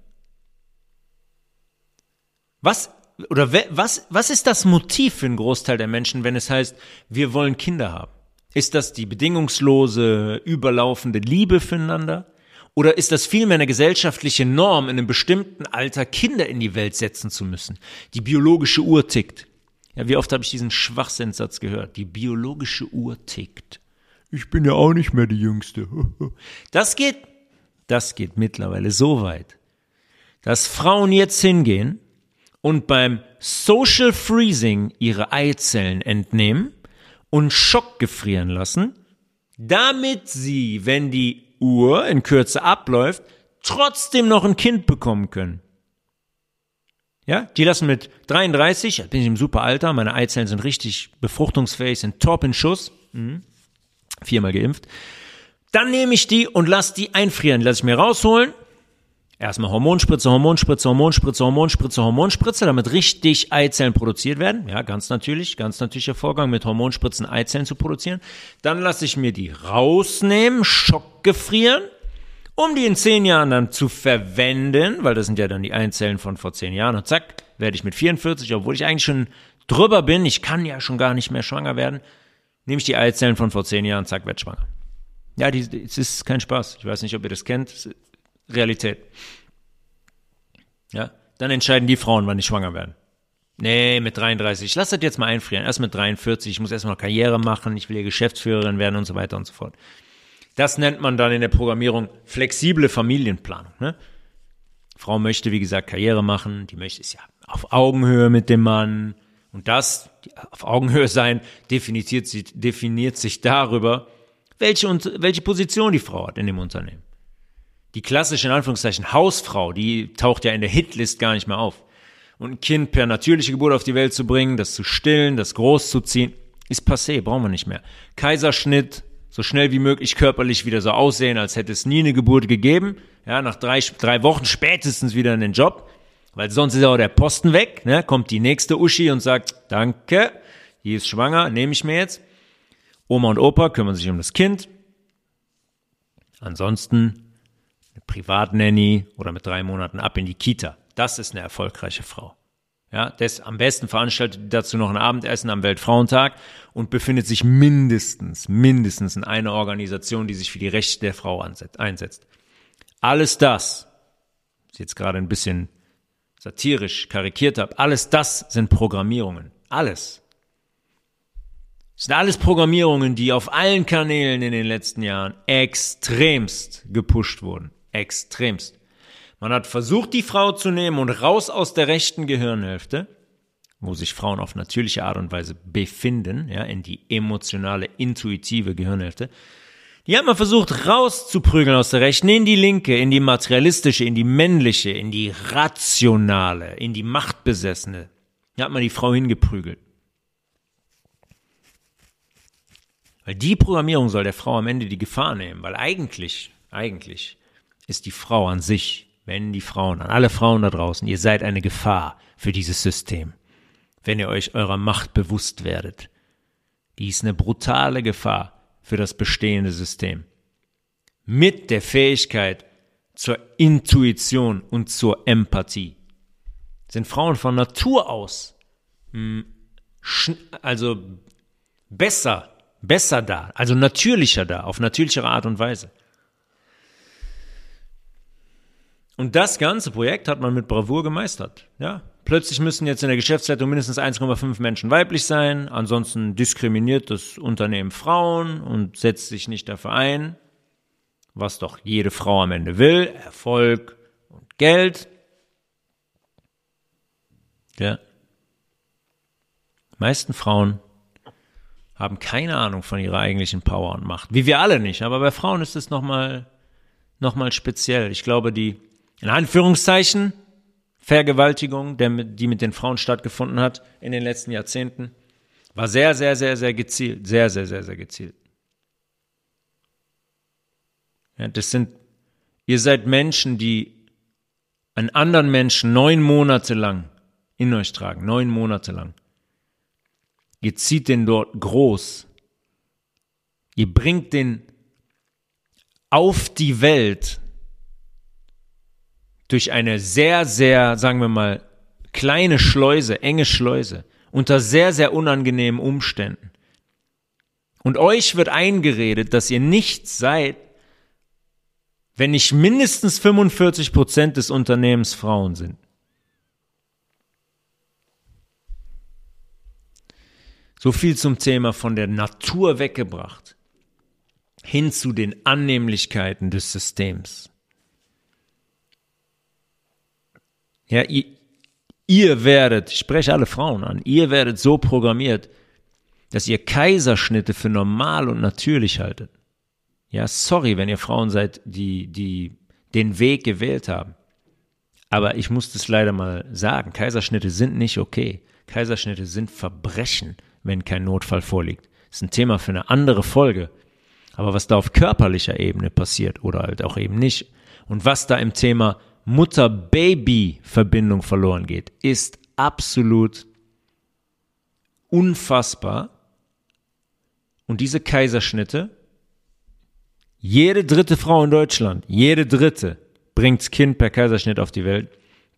Speaker 1: Was oder was, was ist das Motiv für einen Großteil der Menschen, wenn es heißt, wir wollen Kinder haben? Ist das die bedingungslose, überlaufende Liebe füreinander? Oder ist das vielmehr eine gesellschaftliche Norm, in einem bestimmten Alter Kinder in die Welt setzen zu müssen? Die biologische Uhr tickt. Ja, wie oft habe ich diesen Schwachsinnssatz gehört? Die biologische Uhr tickt. Ich bin ja auch nicht mehr die Jüngste. Das geht, das geht mittlerweile so weit, dass Frauen jetzt hingehen und beim Social Freezing ihre Eizellen entnehmen und schockgefrieren lassen, damit sie, wenn die Uhr in Kürze abläuft, trotzdem noch ein Kind bekommen können. Ja, die lassen mit 33, bin ich im super Alter, meine Eizellen sind richtig befruchtungsfähig, sind top in Schuss, mhm. viermal geimpft. Dann nehme ich die und lasse die einfrieren, lasse ich mir rausholen, Erstmal Hormonspritze, Hormonspritze, Hormonspritze, Hormonspritze, Hormonspritze, damit richtig Eizellen produziert werden. Ja, ganz natürlich, ganz natürlicher Vorgang, mit Hormonspritzen Eizellen zu produzieren. Dann lasse ich mir die rausnehmen, schockgefrieren, um die in zehn Jahren dann zu verwenden, weil das sind ja dann die Eizellen von vor zehn Jahren. Und zack, werde ich mit 44, obwohl ich eigentlich schon drüber bin, ich kann ja schon gar nicht mehr schwanger werden, nehme ich die Eizellen von vor zehn Jahren, zack, werde schwanger. Ja, es ist kein Spaß. Ich weiß nicht, ob ihr das kennt. Realität. Ja, dann entscheiden die Frauen, wann die schwanger werden. Nee, mit 33. Lass das jetzt mal einfrieren. Erst mit 43. Ich muss erstmal Karriere machen. Ich will hier Geschäftsführerin werden und so weiter und so fort. Das nennt man dann in der Programmierung flexible Familienplanung. Ne? Frau möchte, wie gesagt, Karriere machen. Die möchte es ja auf Augenhöhe mit dem Mann. Und das, auf Augenhöhe sein, definiert, definiert sich darüber, welche, welche Position die Frau hat in dem Unternehmen. Die klassische, in Anführungszeichen, Hausfrau, die taucht ja in der Hitlist gar nicht mehr auf. Und ein Kind per natürliche Geburt auf die Welt zu bringen, das zu stillen, das großzuziehen, ist passé, brauchen wir nicht mehr. Kaiserschnitt, so schnell wie möglich körperlich wieder so aussehen, als hätte es nie eine Geburt gegeben. Ja, nach drei, drei Wochen spätestens wieder in den Job, weil sonst ist auch der Posten weg. Ne? Kommt die nächste Uschi und sagt, danke, die ist schwanger, nehme ich mir jetzt. Oma und Opa kümmern sich um das Kind. Ansonsten eine Privatnanny oder mit drei Monaten ab in die Kita. Das ist eine erfolgreiche Frau. Ja, das, am besten veranstaltet dazu noch ein Abendessen am Weltfrauentag und befindet sich mindestens, mindestens in einer Organisation, die sich für die Rechte der Frau einsetzt. Alles das, was ich jetzt gerade ein bisschen satirisch karikiert habe, alles das sind Programmierungen. Alles. Das sind alles Programmierungen, die auf allen Kanälen in den letzten Jahren extremst gepusht wurden. Extremst. Man hat versucht, die Frau zu nehmen und raus aus der rechten Gehirnhälfte, wo sich Frauen auf natürliche Art und Weise befinden, ja, in die emotionale, intuitive Gehirnhälfte. Die hat man versucht rauszuprügeln aus der rechten in die linke, in die materialistische, in die männliche, in die rationale, in die machtbesessene. Da hat man die Frau hingeprügelt. Weil die Programmierung soll der Frau am Ende die Gefahr nehmen, weil eigentlich, eigentlich ist die Frau an sich, wenn die Frauen, an alle Frauen da draußen, ihr seid eine Gefahr für dieses System, wenn ihr euch eurer Macht bewusst werdet. Die ist eine brutale Gefahr für das bestehende System. Mit der Fähigkeit zur Intuition und zur Empathie sind Frauen von Natur aus hm, also besser, besser da, also natürlicher da, auf natürlichere Art und Weise. Und das ganze Projekt hat man mit Bravour gemeistert. Ja, plötzlich müssen jetzt in der Geschäftsleitung mindestens 1,5 Menschen weiblich sein, ansonsten diskriminiert das Unternehmen Frauen und setzt sich nicht dafür ein, was doch jede Frau am Ende will, Erfolg und Geld. Ja. Die meisten Frauen haben keine Ahnung von ihrer eigentlichen Power und Macht. Wie wir alle nicht, aber bei Frauen ist es nochmal noch speziell. Ich glaube, die in Anführungszeichen, Vergewaltigung, der, die mit den Frauen stattgefunden hat in den letzten Jahrzehnten, war sehr, sehr, sehr, sehr gezielt. Sehr, sehr, sehr, sehr gezielt. Ja, das sind, ihr seid Menschen, die einen anderen Menschen neun Monate lang in euch tragen, neun Monate lang. Ihr zieht den dort groß. Ihr bringt den auf die Welt durch eine sehr, sehr, sagen wir mal, kleine Schleuse, enge Schleuse, unter sehr, sehr unangenehmen Umständen. Und euch wird eingeredet, dass ihr nichts seid, wenn nicht mindestens 45 Prozent des Unternehmens Frauen sind. So viel zum Thema von der Natur weggebracht hin zu den Annehmlichkeiten des Systems. Ja, ihr, ihr werdet, ich spreche alle Frauen an, ihr werdet so programmiert, dass ihr Kaiserschnitte für normal und natürlich haltet. Ja, sorry, wenn ihr Frauen seid, die, die den Weg gewählt haben. Aber ich muss das leider mal sagen. Kaiserschnitte sind nicht okay. Kaiserschnitte sind Verbrechen, wenn kein Notfall vorliegt. Das ist ein Thema für eine andere Folge. Aber was da auf körperlicher Ebene passiert oder halt auch eben nicht und was da im Thema Mutter-Baby-Verbindung verloren geht, ist absolut unfassbar. Und diese Kaiserschnitte, jede dritte Frau in Deutschland, jede dritte bringt's Kind per Kaiserschnitt auf die Welt.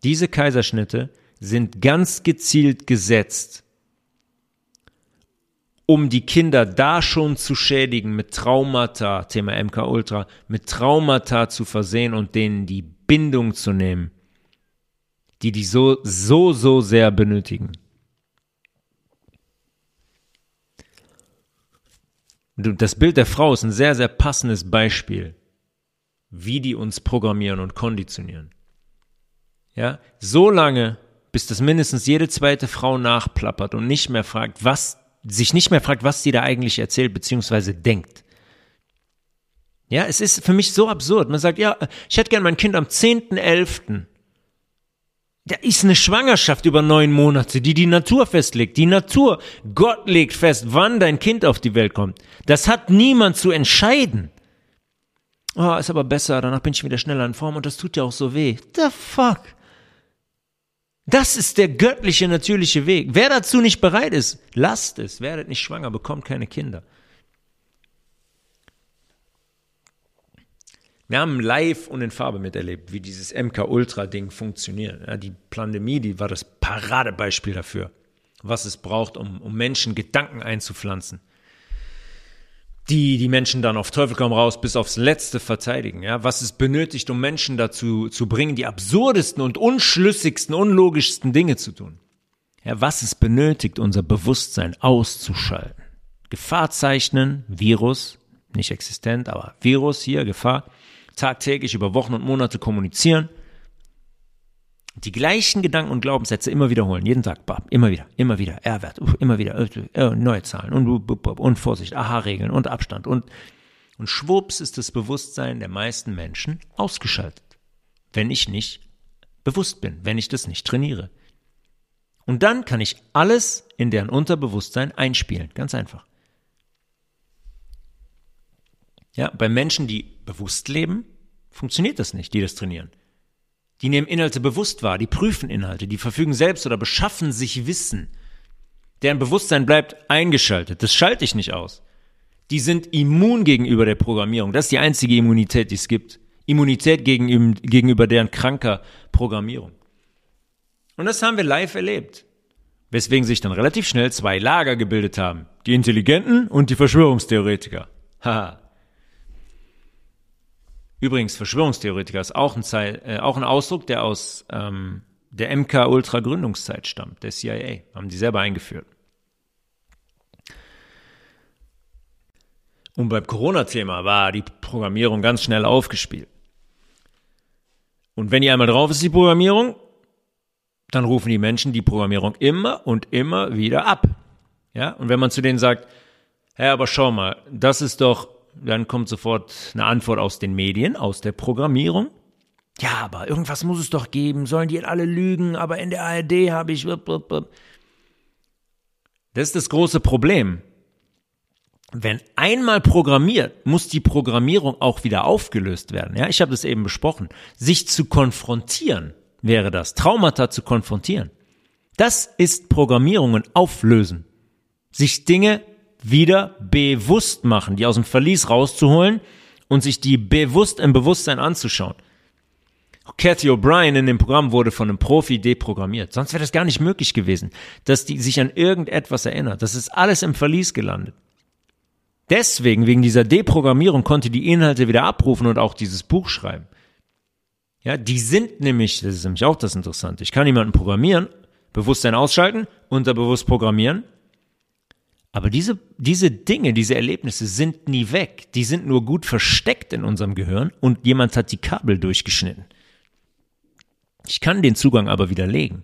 Speaker 1: Diese Kaiserschnitte sind ganz gezielt gesetzt, um die Kinder da schon zu schädigen mit Traumata, Thema MK Ultra, mit Traumata zu versehen und denen die Bindung zu nehmen, die die so, so, so sehr benötigen. Das Bild der Frau ist ein sehr, sehr passendes Beispiel, wie die uns programmieren und konditionieren. Ja, so lange, bis das mindestens jede zweite Frau nachplappert und nicht mehr fragt, was sich nicht mehr fragt, was sie da eigentlich erzählt bzw. denkt. Ja, es ist für mich so absurd. Man sagt, ja, ich hätte gern mein Kind am 10.11. Da ist eine Schwangerschaft über neun Monate, die die Natur festlegt. Die Natur, Gott legt fest, wann dein Kind auf die Welt kommt. Das hat niemand zu entscheiden. Oh, ist aber besser, danach bin ich wieder schneller in Form und das tut ja auch so weh. The fuck? Das ist der göttliche, natürliche Weg. Wer dazu nicht bereit ist, lasst es. Werdet nicht schwanger, bekommt keine Kinder. Wir haben live und in Farbe miterlebt, wie dieses MK Ultra Ding funktioniert. Ja, die Pandemie, die war das Paradebeispiel dafür, was es braucht, um, um Menschen Gedanken einzupflanzen die die Menschen dann auf Teufel komm raus bis aufs Letzte verteidigen. Ja, was es benötigt, um Menschen dazu zu bringen, die absurdesten und unschlüssigsten, unlogischsten Dinge zu tun. Ja, was es benötigt, unser Bewusstsein auszuschalten. Gefahr zeichnen, Virus, nicht existent, aber Virus hier, Gefahr, tagtäglich über Wochen und Monate kommunizieren die gleichen Gedanken und Glaubenssätze immer wiederholen, jeden Tag, immer wieder, immer wieder, R-Wert, immer wieder, äh, neue Zahlen und, und Vorsicht, Aha-Regeln und Abstand und, und schwupps ist das Bewusstsein der meisten Menschen ausgeschaltet, wenn ich nicht bewusst bin, wenn ich das nicht trainiere. Und dann kann ich alles in deren Unterbewusstsein einspielen, ganz einfach. Ja, bei Menschen, die bewusst leben, funktioniert das nicht, die das trainieren. Die nehmen Inhalte bewusst wahr, die prüfen Inhalte, die verfügen selbst oder beschaffen sich Wissen. Deren Bewusstsein bleibt eingeschaltet. Das schalte ich nicht aus. Die sind immun gegenüber der Programmierung. Das ist die einzige Immunität, die es gibt. Immunität gegenüber, gegenüber deren kranker Programmierung. Und das haben wir live erlebt. Weswegen sich dann relativ schnell zwei Lager gebildet haben. Die Intelligenten und die Verschwörungstheoretiker. Haha. Übrigens, Verschwörungstheoretiker ist auch ein, Zeit, äh, auch ein Ausdruck, der aus ähm, der MK-Ultra-Gründungszeit stammt, der CIA. Haben die selber eingeführt. Und beim Corona-Thema war die Programmierung ganz schnell aufgespielt. Und wenn die einmal drauf ist, die Programmierung, dann rufen die Menschen die Programmierung immer und immer wieder ab. Ja? Und wenn man zu denen sagt, Hä, aber schau mal, das ist doch dann kommt sofort eine Antwort aus den Medien, aus der Programmierung. Ja, aber irgendwas muss es doch geben. Sollen die alle lügen? Aber in der ARD habe ich. Das ist das große Problem. wenn einmal programmiert, muss die Programmierung auch wieder aufgelöst werden. Ja, ich habe das eben besprochen. Sich zu konfrontieren wäre das. Traumata zu konfrontieren. Das ist Programmierungen auflösen. Sich Dinge wieder bewusst machen, die aus dem Verlies rauszuholen und sich die bewusst im Bewusstsein anzuschauen. Cathy O'Brien in dem Programm wurde von einem Profi deprogrammiert. Sonst wäre das gar nicht möglich gewesen, dass die sich an irgendetwas erinnert. Das ist alles im Verlies gelandet. Deswegen, wegen dieser Deprogrammierung, konnte die Inhalte wieder abrufen und auch dieses Buch schreiben. Ja, die sind nämlich, das ist nämlich auch das Interessante. Ich kann jemanden programmieren, Bewusstsein ausschalten, unterbewusst programmieren. Aber diese, diese Dinge, diese Erlebnisse sind nie weg. Die sind nur gut versteckt in unserem Gehirn und jemand hat die Kabel durchgeschnitten. Ich kann den Zugang aber widerlegen.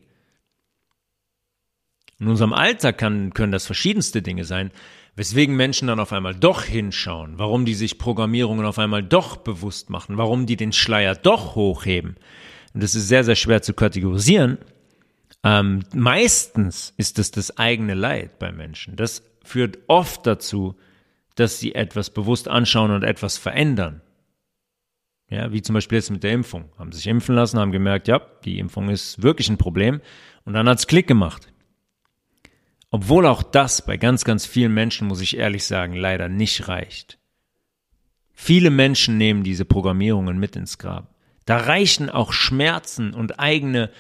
Speaker 1: In unserem Alltag kann, können das verschiedenste Dinge sein, weswegen Menschen dann auf einmal doch hinschauen, warum die sich Programmierungen auf einmal doch bewusst machen, warum die den Schleier doch hochheben. Und das ist sehr, sehr schwer zu kategorisieren. Ähm, meistens ist es das eigene Leid bei Menschen. Das führt oft dazu, dass sie etwas bewusst anschauen und etwas verändern. Ja, wie zum Beispiel jetzt mit der Impfung. Haben sich impfen lassen, haben gemerkt, ja, die Impfung ist wirklich ein Problem. Und dann hat's Klick gemacht. Obwohl auch das bei ganz, ganz vielen Menschen, muss ich ehrlich sagen, leider nicht reicht. Viele Menschen nehmen diese Programmierungen mit ins Grab. Da reichen auch Schmerzen und eigene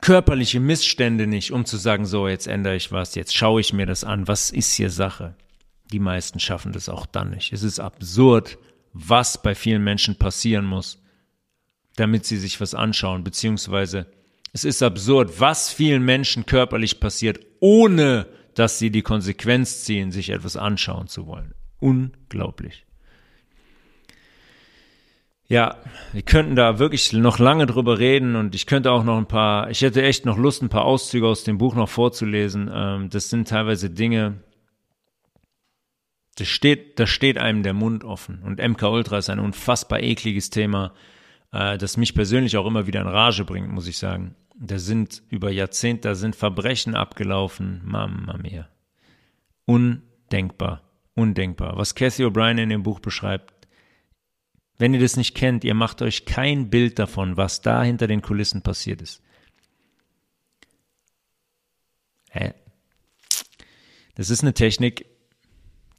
Speaker 1: körperliche Missstände nicht, um zu sagen, so, jetzt ändere ich was, jetzt schaue ich mir das an, was ist hier Sache? Die meisten schaffen das auch dann nicht. Es ist absurd, was bei vielen Menschen passieren muss, damit sie sich was anschauen, beziehungsweise es ist absurd, was vielen Menschen körperlich passiert, ohne dass sie die Konsequenz ziehen, sich etwas anschauen zu wollen. Unglaublich. Ja, wir könnten da wirklich noch lange drüber reden und ich könnte auch noch ein paar, ich hätte echt noch Lust, ein paar Auszüge aus dem Buch noch vorzulesen. Ähm, das sind teilweise Dinge, da steht, da steht einem der Mund offen. Und MK Ultra ist ein unfassbar ekliges Thema, äh, das mich persönlich auch immer wieder in Rage bringt, muss ich sagen. Da sind über Jahrzehnte, da sind Verbrechen abgelaufen. Mama mia. Undenkbar. Undenkbar. Was Cathy O'Brien in dem Buch beschreibt, wenn ihr das nicht kennt, ihr macht euch kein Bild davon, was da hinter den Kulissen passiert ist. Hä? Das ist eine Technik,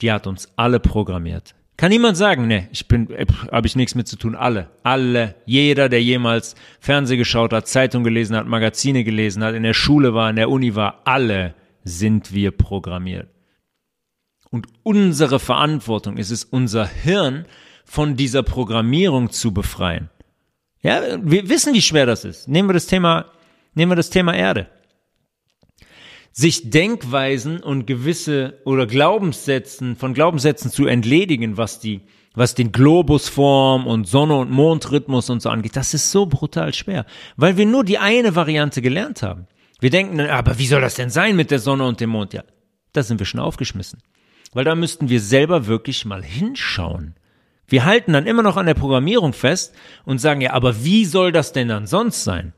Speaker 1: die hat uns alle programmiert. Kann niemand sagen, ne, ich bin, äh, habe ich nichts mit zu tun. Alle, alle, jeder, der jemals Fernseh geschaut hat, Zeitung gelesen hat, Magazine gelesen hat, in der Schule war, in der Uni war, alle sind wir programmiert. Und unsere Verantwortung ist es, unser Hirn von dieser Programmierung zu befreien. Ja, wir wissen, wie schwer das ist. Nehmen wir das Thema, nehmen wir das Thema Erde. Sich Denkweisen und gewisse oder Glaubenssätzen, von Glaubenssätzen zu entledigen, was die, was den Globusform und Sonne- und Mondrhythmus und so angeht, das ist so brutal schwer, weil wir nur die eine Variante gelernt haben. Wir denken dann, aber wie soll das denn sein mit der Sonne und dem Mond? Ja, da sind wir schon aufgeschmissen. Weil da müssten wir selber wirklich mal hinschauen. Wir halten dann immer noch an der Programmierung fest und sagen, ja, aber wie soll das denn dann sonst sein?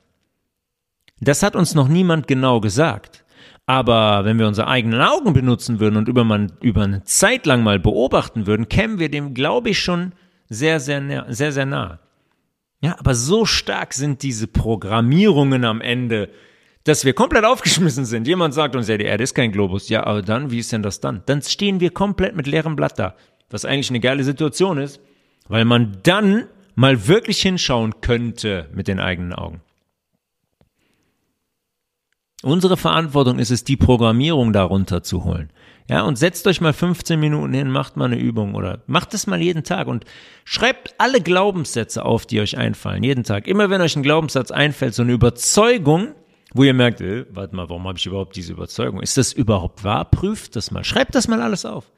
Speaker 1: Das hat uns noch niemand genau gesagt. Aber wenn wir unsere eigenen Augen benutzen würden und über, man, über eine Zeit lang mal beobachten würden, kämen wir dem, glaube ich, schon sehr, sehr, sehr, sehr nah. Ja, aber so stark sind diese Programmierungen am Ende, dass wir komplett aufgeschmissen sind. Jemand sagt uns, ja, die Erde ist kein Globus. Ja, aber dann, wie ist denn das dann? Dann stehen wir komplett mit leerem Blatt da was eigentlich eine geile Situation ist, weil man dann mal wirklich hinschauen könnte mit den eigenen Augen. Unsere Verantwortung ist es, die Programmierung darunter zu holen. Ja, und setzt euch mal 15 Minuten hin, macht mal eine Übung oder macht es mal jeden Tag und schreibt alle Glaubenssätze auf, die euch einfallen, jeden Tag. Immer wenn euch ein Glaubenssatz einfällt, so eine Überzeugung, wo ihr merkt, äh, warte mal, warum habe ich überhaupt diese Überzeugung? Ist das überhaupt wahr? Prüft das mal. Schreibt das mal alles auf.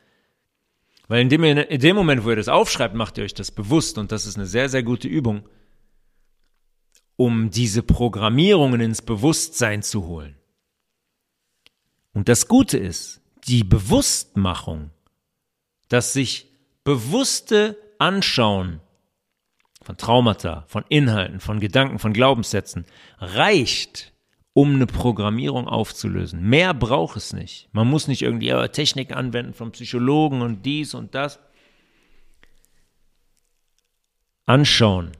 Speaker 1: Weil in dem, in dem Moment, wo ihr das aufschreibt, macht ihr euch das bewusst und das ist eine sehr, sehr gute Übung, um diese Programmierungen ins Bewusstsein zu holen. Und das Gute ist, die Bewusstmachung, dass sich bewusste Anschauen von Traumata, von Inhalten, von Gedanken, von Glaubenssätzen reicht, um eine Programmierung aufzulösen. Mehr braucht es nicht. Man muss nicht irgendwie Technik anwenden vom Psychologen und dies und das. Anschauen,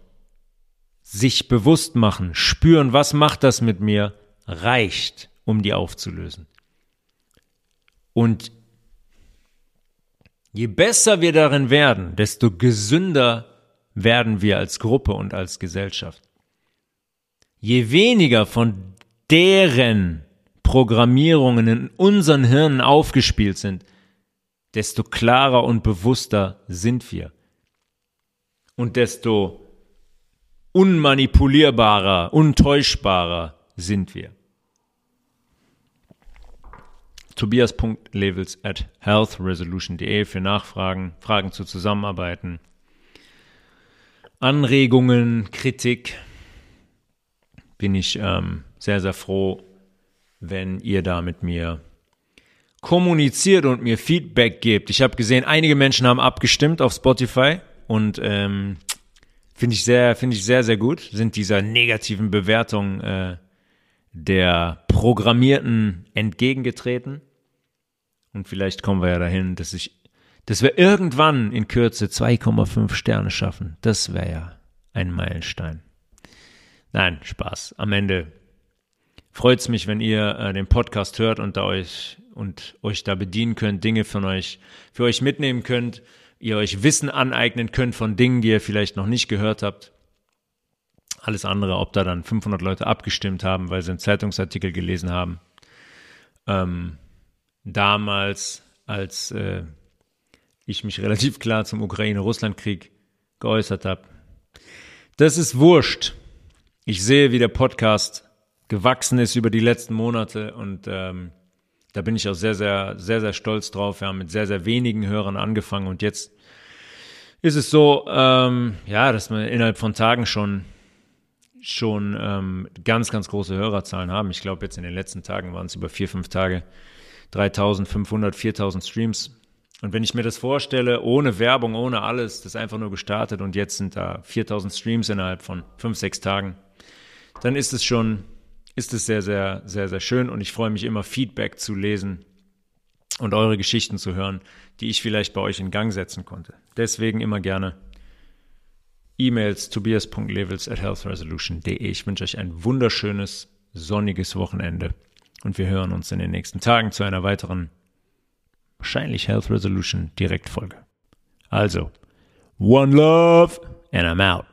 Speaker 1: sich bewusst machen, spüren, was macht das mit mir, reicht, um die aufzulösen. Und je besser wir darin werden, desto gesünder werden wir als Gruppe und als Gesellschaft. Je weniger von deren Programmierungen in unseren Hirnen aufgespielt sind, desto klarer und bewusster sind wir. Und desto unmanipulierbarer, untäuschbarer sind wir. Tobias.levels at healthresolution.de für Nachfragen, Fragen zu Zusammenarbeiten, Anregungen, Kritik. Bin ich ähm, sehr, sehr froh, wenn ihr da mit mir kommuniziert und mir Feedback gebt. Ich habe gesehen, einige Menschen haben abgestimmt auf Spotify und ähm, finde ich sehr, finde ich sehr, sehr gut. Sind dieser negativen Bewertung äh, der Programmierten entgegengetreten. Und vielleicht kommen wir ja dahin, dass ich, dass wir irgendwann in Kürze 2,5 Sterne schaffen. Das wäre ja ein Meilenstein. Nein, Spaß. Am Ende freut es mich, wenn ihr äh, den Podcast hört und da euch und euch da bedienen könnt, Dinge von euch für euch mitnehmen könnt, ihr euch Wissen aneignen könnt von Dingen, die ihr vielleicht noch nicht gehört habt. Alles andere, ob da dann 500 Leute abgestimmt haben, weil sie einen Zeitungsartikel gelesen haben. Ähm, damals, als äh, ich mich relativ klar zum Ukraine-Russland-Krieg geäußert habe. Das ist wurscht. Ich sehe, wie der Podcast gewachsen ist über die letzten Monate und ähm, da bin ich auch sehr, sehr, sehr, sehr stolz drauf. Wir haben mit sehr, sehr wenigen Hörern angefangen und jetzt ist es so, ähm, ja, dass wir innerhalb von Tagen schon schon ähm, ganz, ganz große Hörerzahlen haben. Ich glaube, jetzt in den letzten Tagen waren es über vier, fünf Tage 3500, 4000 Streams. Und wenn ich mir das vorstelle, ohne Werbung, ohne alles, das einfach nur gestartet und jetzt sind da 4000 Streams innerhalb von fünf, sechs Tagen, dann ist es schon, ist es sehr, sehr, sehr, sehr schön und ich freue mich immer, Feedback zu lesen und eure Geschichten zu hören, die ich vielleicht bei euch in Gang setzen konnte. Deswegen immer gerne E-Mails tobias.levels at healthresolution.de. Ich wünsche euch ein wunderschönes, sonniges Wochenende und wir hören uns in den nächsten Tagen zu einer weiteren, wahrscheinlich Health Resolution Direktfolge. Also, One Love and I'm out.